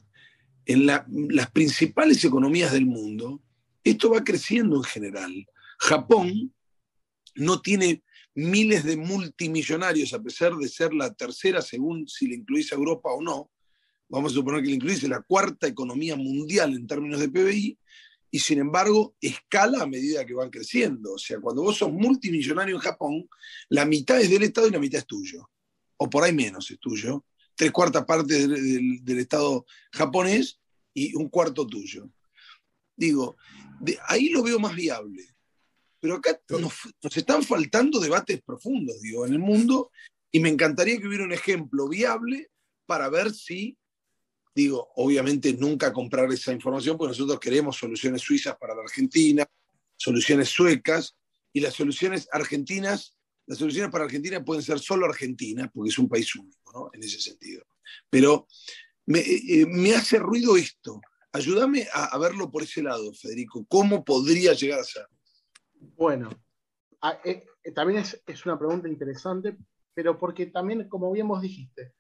las principales economías del mundo, esto va creciendo en general. Japón no tiene miles de multimillonarios, a pesar de ser la tercera, según si le incluís a Europa o no, vamos a suponer que le incluís la cuarta economía mundial en términos de PBI, y sin embargo escala a medida que van creciendo. O sea, cuando vos sos multimillonario en Japón, la mitad es del Estado y la mitad es tuyo. O por ahí menos es tuyo. Tres cuartas partes del, Estado japonés y un cuarto tuyo. Digo, ahí lo veo más viable. Pero acá nos, nos, están faltando debates profundos, digo, en el mundo, y me encantaría que hubiera un ejemplo viable para ver si digo, obviamente nunca comprar esa información, porque nosotros queremos soluciones suizas para la Argentina, soluciones suecas, y las soluciones argentinas, las soluciones para Argentina pueden ser solo Argentina, porque es un país único, ¿no? En ese sentido. Pero me, eh, eh, hace ruido esto. Ayúdame a, verlo por ese lado, Federico. ¿Cómo podría llegar a ser? Bueno, eh, también es, es, una pregunta interesante, pero porque también, como bien vos dijiste,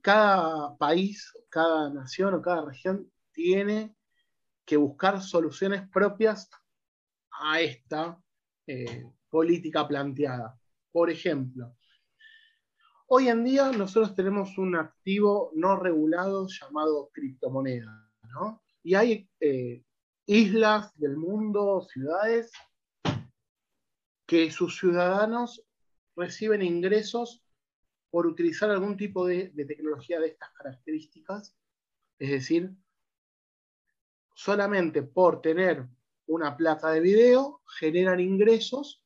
cada país, cada nación o cada región tiene que buscar soluciones propias a esta eh, política planteada. Por ejemplo, hoy en día nosotros tenemos un activo no regulado llamado criptomoneda, Y hay eh, islas del mundo, ciudades, que sus ciudadanos reciben ingresos por utilizar algún tipo de, tecnología de estas características, es decir, solamente por tener una placa de video generan ingresos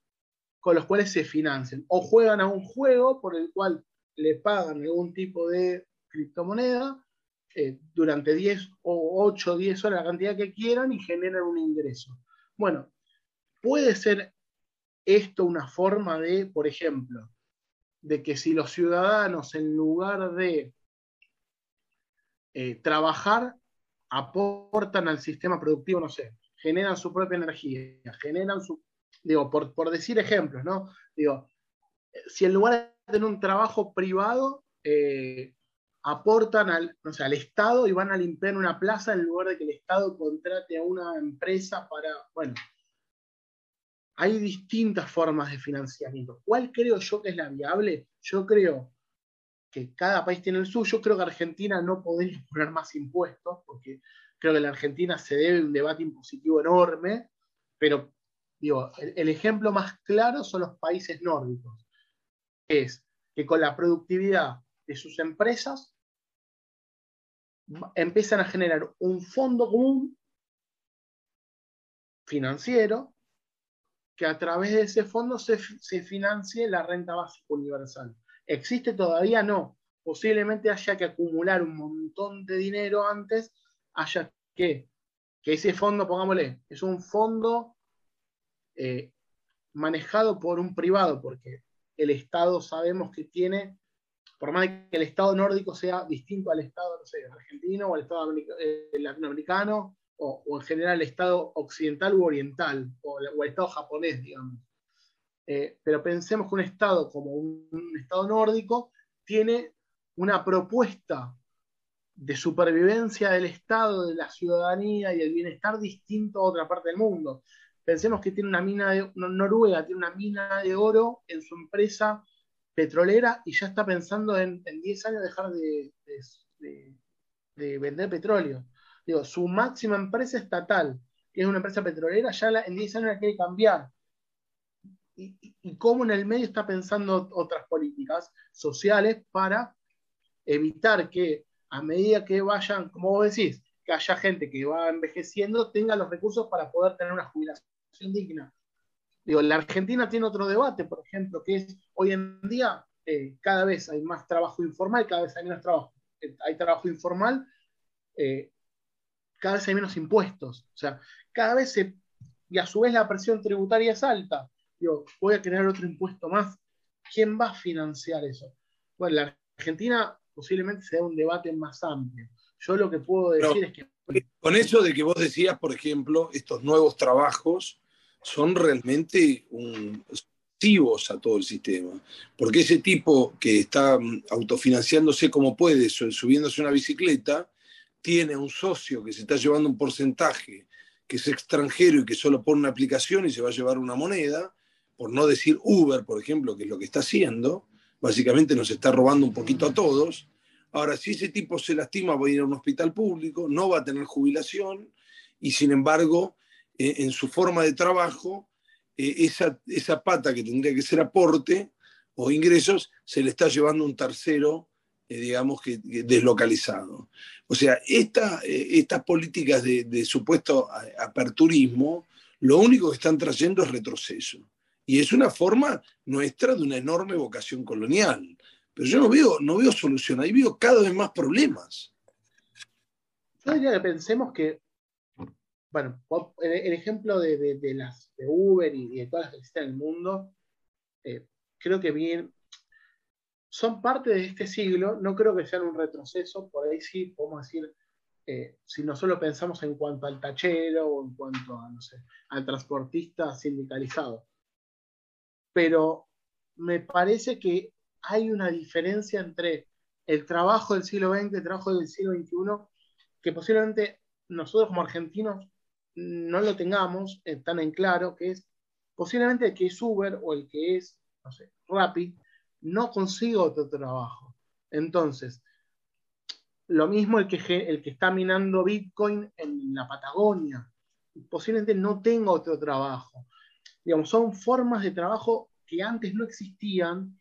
con los cuales se financian. O juegan a un juego por el cual le pagan algún tipo de criptomoneda eh, durante 10 o 8 o 10 horas, la cantidad que quieran, y generan un ingreso. Bueno, puede ser esto una forma de, por ejemplo, de que si los ciudadanos en lugar de eh, trabajar aportan al sistema productivo, no sé, generan su propia energía, generan su, digo, por, decir ejemplos, ¿no? Digo, si en lugar de tener un trabajo privado, eh, aportan al, no sé, al Estado y van a limpiar una plaza en lugar de que el Estado contrate a una empresa para, bueno, hay distintas formas de financiamiento. ¿Cuál creo yo que es la viable? Yo creo que cada país tiene el suyo. Creo que Argentina no podría <laughs> poner más impuestos, porque creo que la Argentina se debe un debate impositivo enorme, pero digo, el, ejemplo más claro son los países nórdicos, es que con la productividad de sus empresas empiezan a generar un fondo común financiero que a través de ese fondo se, se financie la renta básica universal. ¿Existe todavía? No. Posiblemente haya que acumular un montón de dinero antes, haya que, que ese fondo, pongámosle, es un fondo eh, manejado por un privado, porque el Estado sabemos que tiene, por más que el Estado nórdico sea distinto al Estado, no sé, argentino o al Estado eh, latinoamericano, o, en general el Estado occidental u oriental, o, o el Estado japonés, digamos. Eh, pero pensemos que un Estado como un, Estado nórdico tiene una propuesta de supervivencia del Estado, de la ciudadanía y del bienestar distinto a otra parte del mundo. Pensemos que tiene una mina de Noruega, tiene una mina de oro en su empresa petrolera y ya está pensando en, 10 años dejar de, de, vender petróleo. Digo, su máxima empresa estatal, que es una empresa petrolera, ya en 10 años la quiere cambiar y, cómo en el medio está pensando otras políticas sociales para evitar que a medida que vayan, como vos decís, que haya gente que va envejeciendo, tenga los recursos para poder tener una jubilación digna. Digo, la Argentina tiene otro debate, por ejemplo, que es hoy en día eh, cada vez hay más trabajo informal, cada vez hay menos trabajo. Eh, hay trabajo informal, eh, cada vez hay menos impuestos. O sea, cada vez se, y a su vez la presión tributaria es alta voy a crear otro impuesto más. ¿Quién va a financiar eso? Bueno, la Argentina posiblemente sea un debate más amplio. Yo lo que puedo decir es que... Con eso de que vos decías, por ejemplo, estos nuevos trabajos son realmente un, a todo el sistema. Porque ese tipo que está mm, autofinanciándose como puede, subiéndose una bicicleta, tiene un socio que se está llevando un porcentaje que es extranjero y que solo pone una aplicación y se va a llevar una moneda, por no decir Uber, por ejemplo, que es lo que está haciendo, básicamente nos está robando un poquito a todos. Ahora, si ese tipo se lastima, va a ir a un hospital público, no va a tener jubilación y sin embargo, eh, en su forma de trabajo, eh, esa, esa pata que tendría que ser aporte o ingresos, se le está llevando un tercero, eh, digamos, que, deslocalizado. O sea, esta, estas políticas de, supuesto aperturismo, lo único que están trayendo es retroceso. Y es una forma nuestra de una enorme vocación colonial. Pero yo no veo, no veo solución, ahí veo cada vez más problemas. Yo diría que pensemos que, bueno, el, ejemplo de, las de Uber y, de todas las que existen en el mundo, eh, creo que bien, son parte de este siglo, no creo que sean un retroceso, por ahí sí podemos decir, eh, si no solo pensamos en cuanto al tachero o en cuanto a, no sé, al transportista sindicalizado. Pero me parece que hay una diferencia entre el trabajo del siglo XX y el trabajo del siglo XXI que posiblemente nosotros como argentinos no lo tengamos tan en claro, que es posiblemente el que es Uber o el que es, no sé, Rappi, no consiga otro trabajo. Entonces, lo mismo el que, el que está minando Bitcoin en la Patagonia, posiblemente no tenga otro trabajo digamos, son formas de trabajo que antes no existían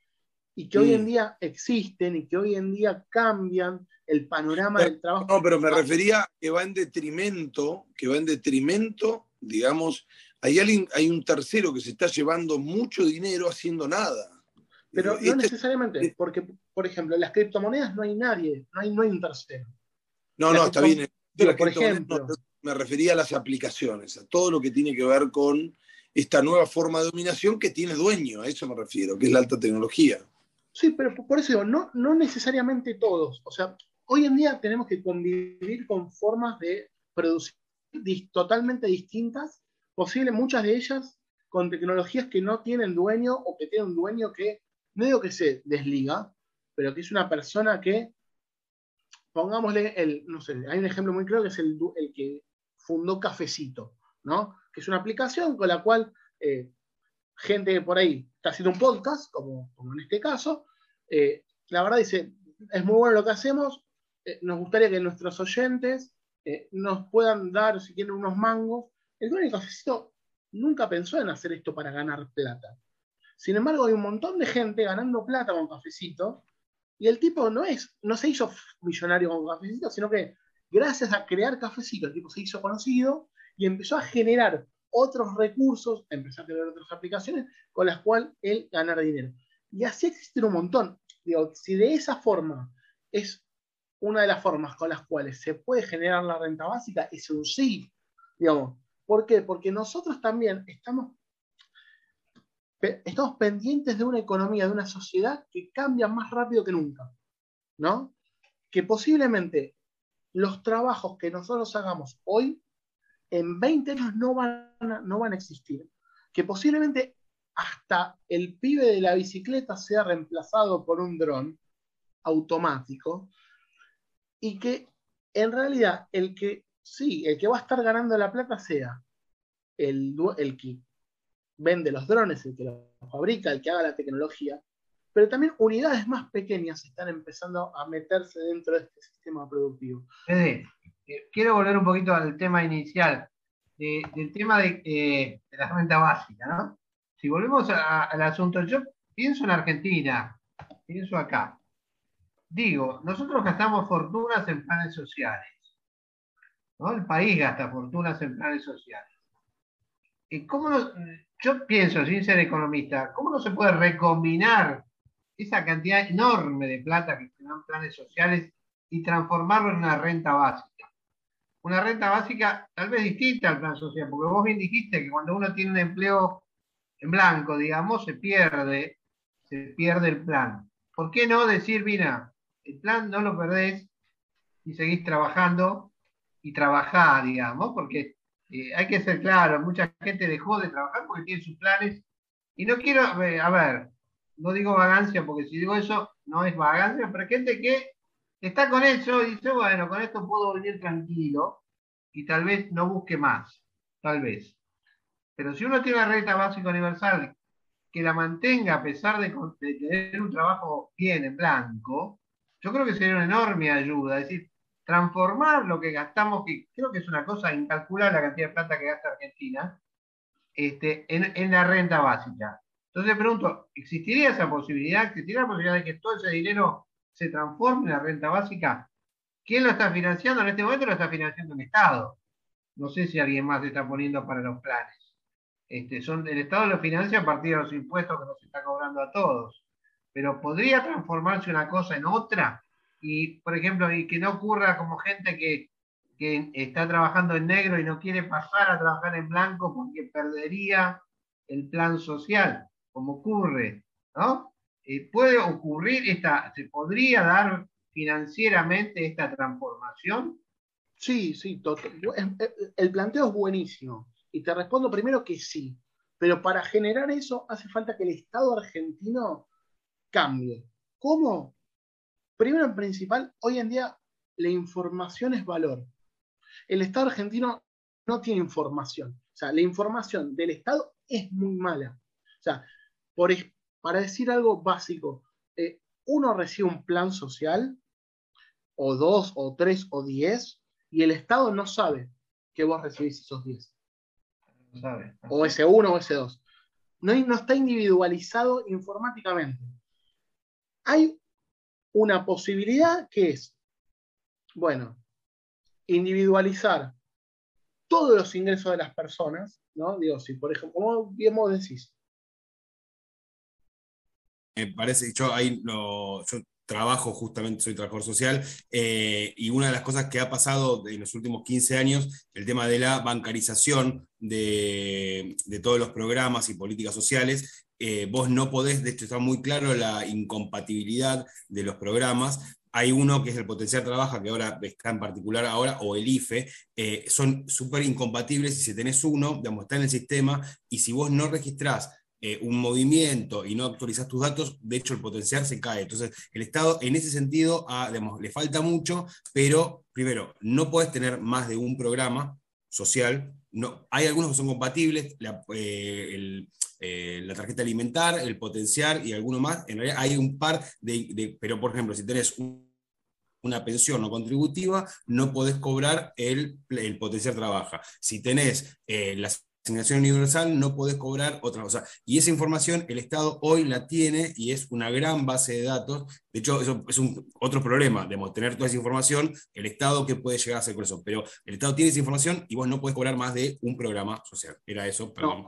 y que hoy en día existen y que hoy en día cambian el panorama del trabajo. No, pero me refería que va en detrimento, que va en detrimento, digamos, hay alguien, hay un tercero que se está llevando mucho dinero haciendo nada. Pero no este necesariamente, porque, por ejemplo, en las criptomonedas no hay nadie, no hay, no hay un tercero. No, no, está bien. por ejemplo, me refería a las aplicaciones, a todo lo que tiene que ver con esta nueva forma de dominación que tiene dueño, a eso me refiero, que es la alta tecnología. Sí, pero por eso digo, no, no necesariamente todos. O sea, hoy en día tenemos que convivir con formas de producir totalmente distintas, posible muchas de ellas con tecnologías que no tienen dueño o que tienen un dueño que no digo que se desliga, pero que es una persona que, pongámosle el, no sé, hay un ejemplo muy claro que es el, el que fundó Cafecito, ¿no? Que es una aplicación con la cual eh, gente por ahí está haciendo un podcast, como, como en este caso, eh, la verdad dice, es muy bueno lo que hacemos, eh, nos gustaría que nuestros oyentes nos puedan dar, si quieren, unos mangos. El de Cafecito nunca pensó en hacer esto para ganar plata. Sin embargo, hay un montón de gente ganando plata con cafecito y el tipo no es, no se hizo millonario con cafecito, sino que gracias a crear cafecito, el tipo se hizo conocido y empezó a generar otros recursos, empezó a crear otras aplicaciones con las cuales él ganar dinero. Y así existen un montón. Digo, si de esa forma es una de las formas con las cuales se puede generar la renta básica, es un sí. Digamos, ¿Por qué? Porque nosotros también estamos, estamos pendientes de una economía, de una sociedad que cambia más rápido que nunca, ¿no? Que posiblemente los trabajos que nosotros hagamos hoy, en 20 años no van no van a existir. Que posiblemente hasta el pibe de la bicicleta sea reemplazado por un dron automático y que en realidad el que sí, el que va a estar ganando la plata sea el, que vende los drones, el que los fabrica, el que haga la tecnología, pero también unidades más pequeñas están empezando a meterse dentro de este sistema productivo. Eh, quiero volver un poquito al tema inicial, del tema eh, de, la renta básica, ¿no? Si volvemos al asunto, yo pienso en Argentina, pienso acá. Digo, nosotros gastamos fortunas en planes sociales. El país gasta fortunas en planes sociales. ¿Y cómo yo pienso, sin ser economista, ¿cómo no se puede recombinar esa cantidad enorme de plata que se dan planes sociales y transformarlo en una renta básica? Una renta básica tal vez distinta al plan social, porque vos bien dijiste que cuando uno tiene un empleo en blanco, digamos, se pierde, se pierde el plan. ¿Por qué no decir, mira, el plan no lo perdés y seguís trabajando y trabajar, digamos, porque eh, hay que ser claro, mucha gente dejó de trabajar porque tiene sus planes. Y no quiero, eh, a ver, no digo vagancia, porque si digo eso, no es vagancia, pero gente que está con eso y dice, bueno, con esto puedo vivir tranquilo y tal vez no busque más, tal vez. Pero si uno tiene una renta básica universal que la mantenga a pesar de, tener un trabajo bien en blanco, yo creo que sería una enorme ayuda. Es decir, transformar lo que gastamos, que creo que es una cosa incalculable la cantidad de plata que gasta Argentina, este, en, la renta básica. Entonces pregunto, ¿existiría esa posibilidad? ¿Existiría la posibilidad de que todo ese dinero se transforme la renta básica? ¿Quién lo está financiando? En este momento lo está financiando el Estado. No sé si alguien más está poniendo para los planes. Este, son, el Estado lo financia a partir de los impuestos que nos está cobrando a todos. Pero ¿podría transformarse una cosa en otra? y, por ejemplo, y que no ocurra como gente que, está trabajando en negro y no quiere pasar a trabajar en blanco porque perdería el plan social, como ocurre, ¿no? Eh, puede ocurrir esta, se podría dar financieramente esta transformación. Sí, sí, el planteo es buenísimo. Y te respondo primero que sí. Pero para generar eso hace falta que el Estado argentino cambie. ¿Cómo? Primero en principal, hoy en día la información es valor. El Estado argentino no tiene información. O sea, la información del Estado es muy mala. O sea, por, para decir algo básico, eh, uno recibe un plan social, o dos, o tres, o diez, y el Estado no sabe que vos recibís esos diez. No sabe. O ese uno o ese dos. No, no está individualizado informáticamente. Hay una posibilidad que es, bueno, individualizar todos los ingresos de las personas, ¿no? Digo, si por ejemplo, como bien vos decís. Me parece, yo ahí lo, trabajo justamente, soy trabajador social, eh, y una de las cosas que ha pasado en los últimos 15 años, el tema de la bancarización de, todos los programas y políticas sociales, eh, vos no podés, de hecho está muy claro la incompatibilidad de los programas, hay uno que es el Potencial Trabaja, que ahora está en particular ahora, o el IFE, eh, son súper incompatibles. Si tenés uno, digamos, está en el sistema, y si vos no registrás eh, un movimiento y no actualizas tus datos, de hecho el potencial se cae. Entonces, el Estado en ese sentido le falta mucho, pero primero, no puedes tener más de un programa social. No, hay algunos que son compatibles, la, eh, eh, la tarjeta alimentar, el potencial y alguno más. En realidad hay un par de, pero por ejemplo, si tenés una pensión no contributiva, no podés cobrar el, el potencial trabaja. Si tenés las asignación universal no podés cobrar otra cosa. Y esa información el Estado hoy la tiene y es una gran base de datos. De hecho, eso es un, otro problema, de tener toda esa información, el Estado que puede llegar a hacer con eso. Pero el Estado tiene esa información y vos no podés cobrar más de un programa social. Era eso, perdón.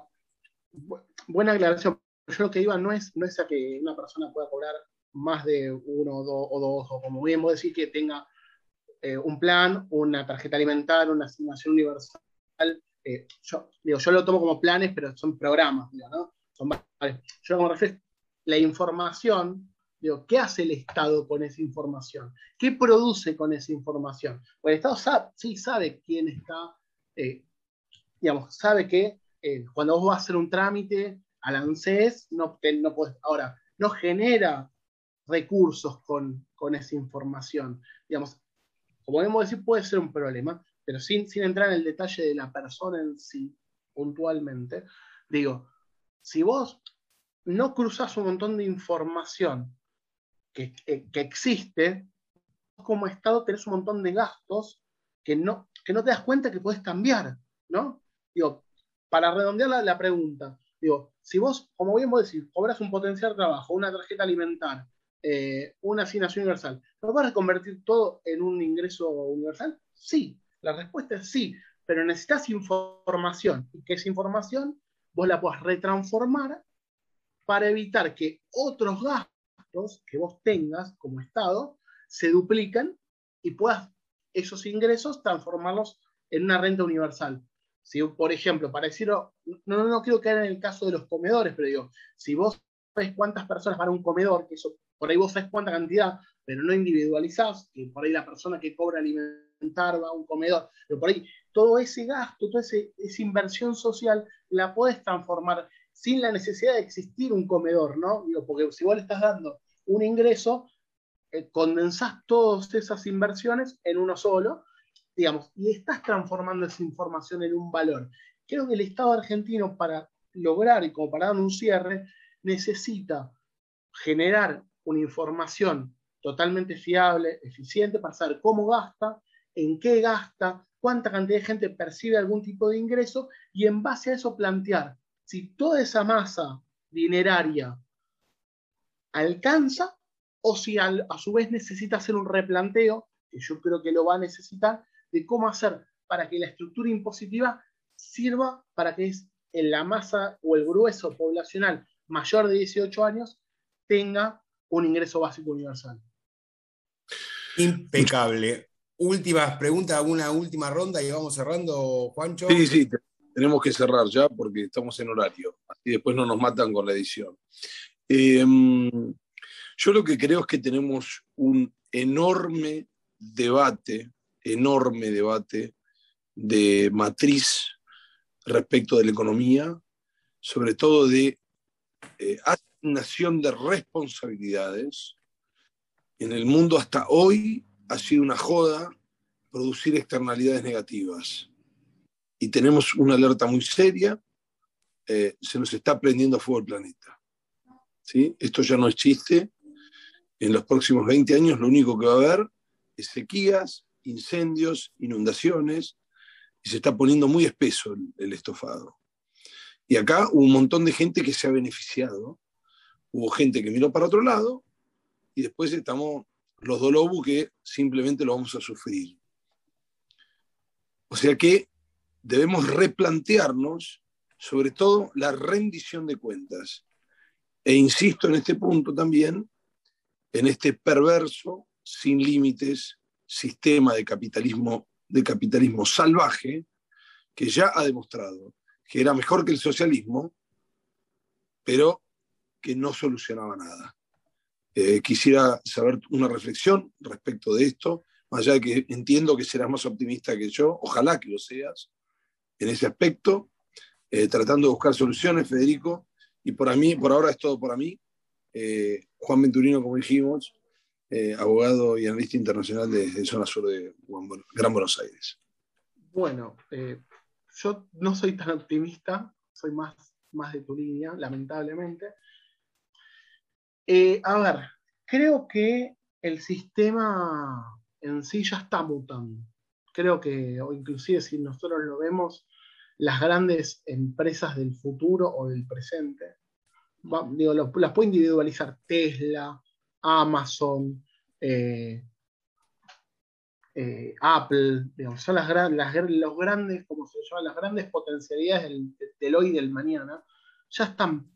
Buena aclaración. Yo lo que iba no es, no es a que una persona pueda cobrar más de uno o dos, o, dos, o como bien vos decís, que tenga eh, un plan, una tarjeta alimentaria, una asignación universal eh, yo, digo, yo lo tomo como planes, pero son programas, Yo como refiero, la información, digo, ¿qué hace el Estado con esa información? ¿Qué produce con esa información? Pues el Estado sí sabe quién está, eh, digamos, sabe que eh, cuando vos vas a hacer un trámite al ANSES, no, no ahora, no genera recursos con, con esa información. Digamos, como debemos decir, puede ser un problema, pero sin, sin entrar en el detalle de la persona en sí, puntualmente, digo, si vos no cruzas un montón de información que, que, existe, como Estado tenés un montón de gastos que no, que no te das cuenta que puedes cambiar, ¿no? Digo, para redondear la, pregunta, digo, si vos, como bien vos decís, cobras un potencial trabajo, una tarjeta alimentar, eh, una asignación universal, ¿lo vas a convertir todo en un ingreso universal? Sí, la respuesta es sí, pero necesitas información y que esa información vos la puedas retransformar para evitar que otros gastos que vos tengas como Estado se dupliquen y puedas esos ingresos transformarlos en una renta universal. Si, por ejemplo, para decirlo, no, no, quiero caer en el caso de los comedores, pero digo, si vos sabes cuántas personas van a un comedor, que eso por ahí vos sabes cuánta cantidad, pero no individualizás, que por ahí la persona que cobra alimentos a un comedor, pero por ahí todo ese gasto, toda esa inversión social la puedes transformar sin la necesidad de existir un comedor, ¿no? Digo, porque si vos le estás dando un ingreso, eh, condensás todas esas inversiones en uno solo, digamos, y estás transformando esa información en un valor. Creo que el Estado argentino para lograr y como para dar un cierre, necesita generar una información totalmente fiable, eficiente, para saber cómo gasta, en qué gasta, cuánta cantidad de gente percibe algún tipo de ingreso y en base a eso plantear si toda esa masa dineraria alcanza o si a su vez necesita hacer un replanteo, que yo creo que lo va a necesitar, de cómo hacer para que la estructura impositiva sirva para que en la masa o el grueso poblacional mayor de 18 años tenga un ingreso básico universal. Impecable últimas preguntas, una última ronda y vamos cerrando, Juancho. Sí, sí, tenemos que cerrar ya porque estamos en horario. y después no nos matan con la edición. Em, yo lo que creo es que tenemos un enorme debate, enorme debate de matriz respecto de la economía, sobre todo de eh, asignación de responsabilidades. En el mundo hasta hoy ha sido una joda producir externalidades negativas. Y tenemos una alerta muy seria, eh, se nos está prendiendo a fuego el planeta. ¿Sí? Esto ya no existe. En los próximos 20 años lo único que va a haber es sequías, incendios, inundaciones, y se está poniendo muy espeso el, el estofado. Y acá hubo un montón de gente que se ha beneficiado, hubo gente que miró para otro lado, y después estamos los Dolobu que simplemente lo vamos a sufrir. O sea que debemos replantearnos sobre todo la rendición de cuentas. E insisto en este punto también en este perverso, sin límites, sistema de capitalismo, de capitalismo salvaje, que ya ha demostrado que era mejor que el socialismo, pero que no solucionaba nada. Eh, quisiera saber una reflexión respecto de esto, más allá de que entiendo que serás más optimista que yo, ojalá que lo seas en ese aspecto, eh, tratando de buscar soluciones, Federico, y por, mí, por ahora es todo para mí. Eh, Juan Venturino, como dijimos, abogado y analista internacional de, zona sur de Gran Buenos Aires. Bueno, yo no soy tan optimista, soy más, más de tu línea, lamentablemente. Eh, a ver, creo que el sistema en sí ya está mutando. Creo que, o inclusive si nosotros lo vemos, las grandes empresas del futuro o del presente, digo, las puede individualizar Tesla, Amazon, eh, eh, Apple, son las, las, los grandes, como se llama, las grandes potencialidades del, hoy y del mañana, ya están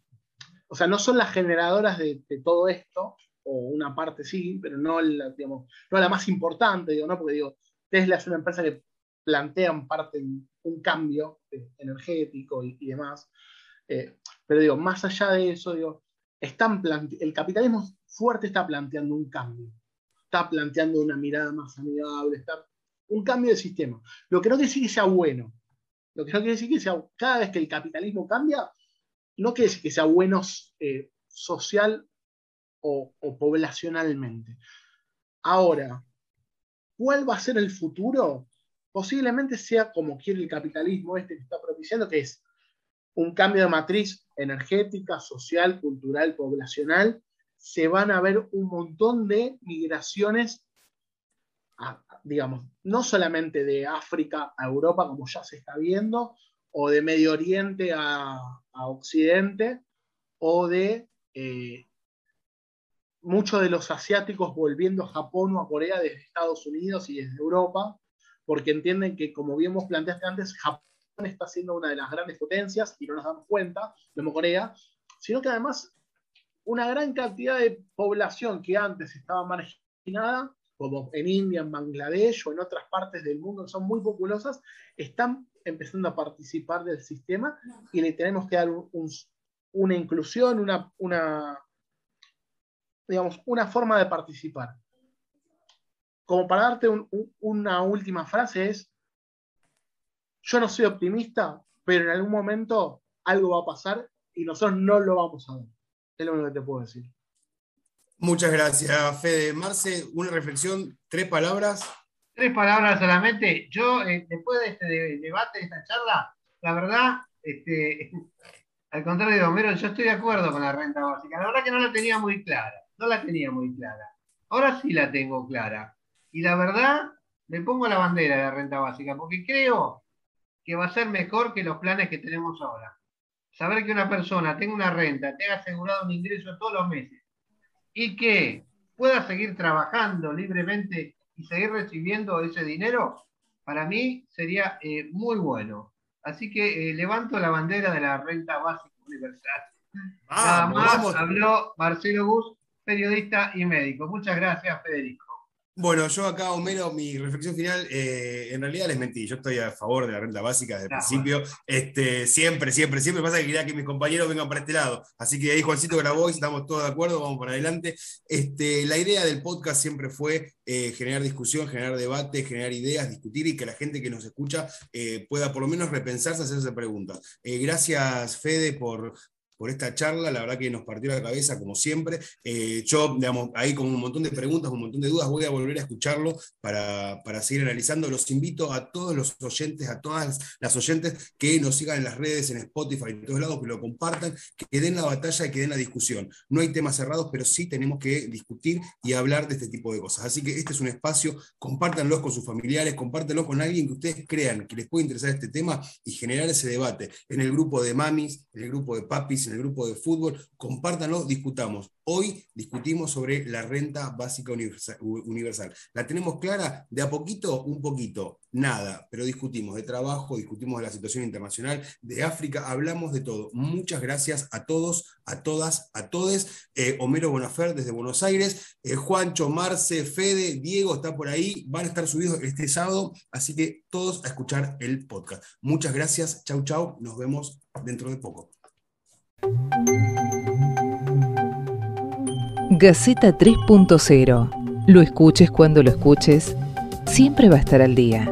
o sea, no son las generadoras de, todo esto, o una parte sí, pero no la, digamos, no la más importante, digo, ¿no? Porque digo, Tesla es una empresa que plantea parte un cambio energético y, demás. Eh, pero digo, más allá de eso, digo, están el capitalismo fuerte está planteando un cambio. Está planteando una mirada más amigable, está un cambio de sistema. Lo que no quiere decir que sea bueno. Lo que no quiere decir que sea, cada vez que el capitalismo cambia, no quiere decir que sea bueno eh, social o, poblacionalmente. Ahora, ¿cuál va a ser el futuro? Posiblemente sea como quiere el capitalismo este que está propiciando, que es un cambio de matriz energética, social, cultural, poblacional. Se van a ver un montón de migraciones, digamos, no solamente de África a Europa, como ya se está viendo, o de Medio Oriente a, Occidente, o de eh, muchos de los asiáticos volviendo a Japón o a Corea desde Estados Unidos y desde Europa, porque entienden que, como bien vos planteaste antes, Japón está siendo una de las grandes potencias y no nos damos cuenta, como Corea, sino que además una gran cantidad de población que antes estaba marginada, como en India, en Bangladesh o en otras partes del mundo que son muy populosas, están empezando a participar del sistema y le tenemos que dar una inclusión, una, una, digamos, una forma de participar. Como para darte una última frase es, yo no soy optimista, pero en algún momento algo va a pasar y nosotros no lo vamos a ver. Es lo único que te puedo decir. Muchas gracias, Fede. Marce, una reflexión, tres palabras. Tres palabras solamente. Yo, eh, después de este debate, de esta charla, la verdad, este, <laughs> al contrario de Homero, yo estoy de acuerdo con la renta básica. La verdad que no la tenía muy clara. No la tenía muy clara. Ahora sí la tengo clara. Y la verdad, me pongo la bandera de la renta básica, porque creo que va a ser mejor que los planes que tenemos ahora. Saber que una persona tenga una renta, tenga asegurado un ingreso todos los meses y que pueda seguir trabajando libremente y seguir recibiendo ese dinero, para mí sería eh, muy bueno. Así que eh, levanto la bandera de la renta básica universal. Nada más habló Marcelo Gus, periodista y médico. Muchas gracias, Federico. Bueno, yo acá, Homero, mi reflexión final, eh, en realidad les mentí, yo estoy a favor de la renta básica desde el principio, este, siempre, siempre, siempre pasa que quería que mis compañeros vengan para este lado, así que ahí Juancito grabó y estamos todos de acuerdo, vamos para adelante. Este, la idea del podcast siempre fue eh, generar discusión, generar debate, generar ideas, discutir y que la gente que nos escucha eh, pueda por lo menos repensarse, hacerse preguntas. gracias, Fede, por, por esta charla, la verdad que nos partió la cabeza como siempre. Eh, yo, digamos, ahí con un montón de preguntas, un montón de dudas, voy a volver a escucharlo para, seguir analizando. Los invito a todos los oyentes, a todas las oyentes que nos sigan en las redes, en Spotify, en todos lados, que lo compartan, que den la batalla y que den la discusión. No hay temas cerrados, pero sí tenemos que discutir y hablar de este tipo de cosas. Así que este es un espacio, compártanlo con sus familiares, compártanlo con alguien que ustedes crean que les puede interesar este tema y generar ese debate en el grupo de mamis, en el grupo de papis, en el grupo de fútbol, compártanlo, discutamos. Hoy discutimos sobre la renta básica universal. ¿La tenemos clara? De a poquito, un poquito, nada, pero discutimos de trabajo, discutimos de la situación internacional, de África, hablamos de todo. Muchas gracias a todos, a todas, a todes. Eh, Homero Bonafer desde Buenos Aires, eh, Juancho, Marce, Fede, Diego está por ahí, van a estar subidos este sábado, así que todos a escuchar el podcast. Muchas gracias, chau, chau, nos vemos dentro de poco. Gaceta 3.0. Lo escuches cuando lo escuches, siempre va a estar al día.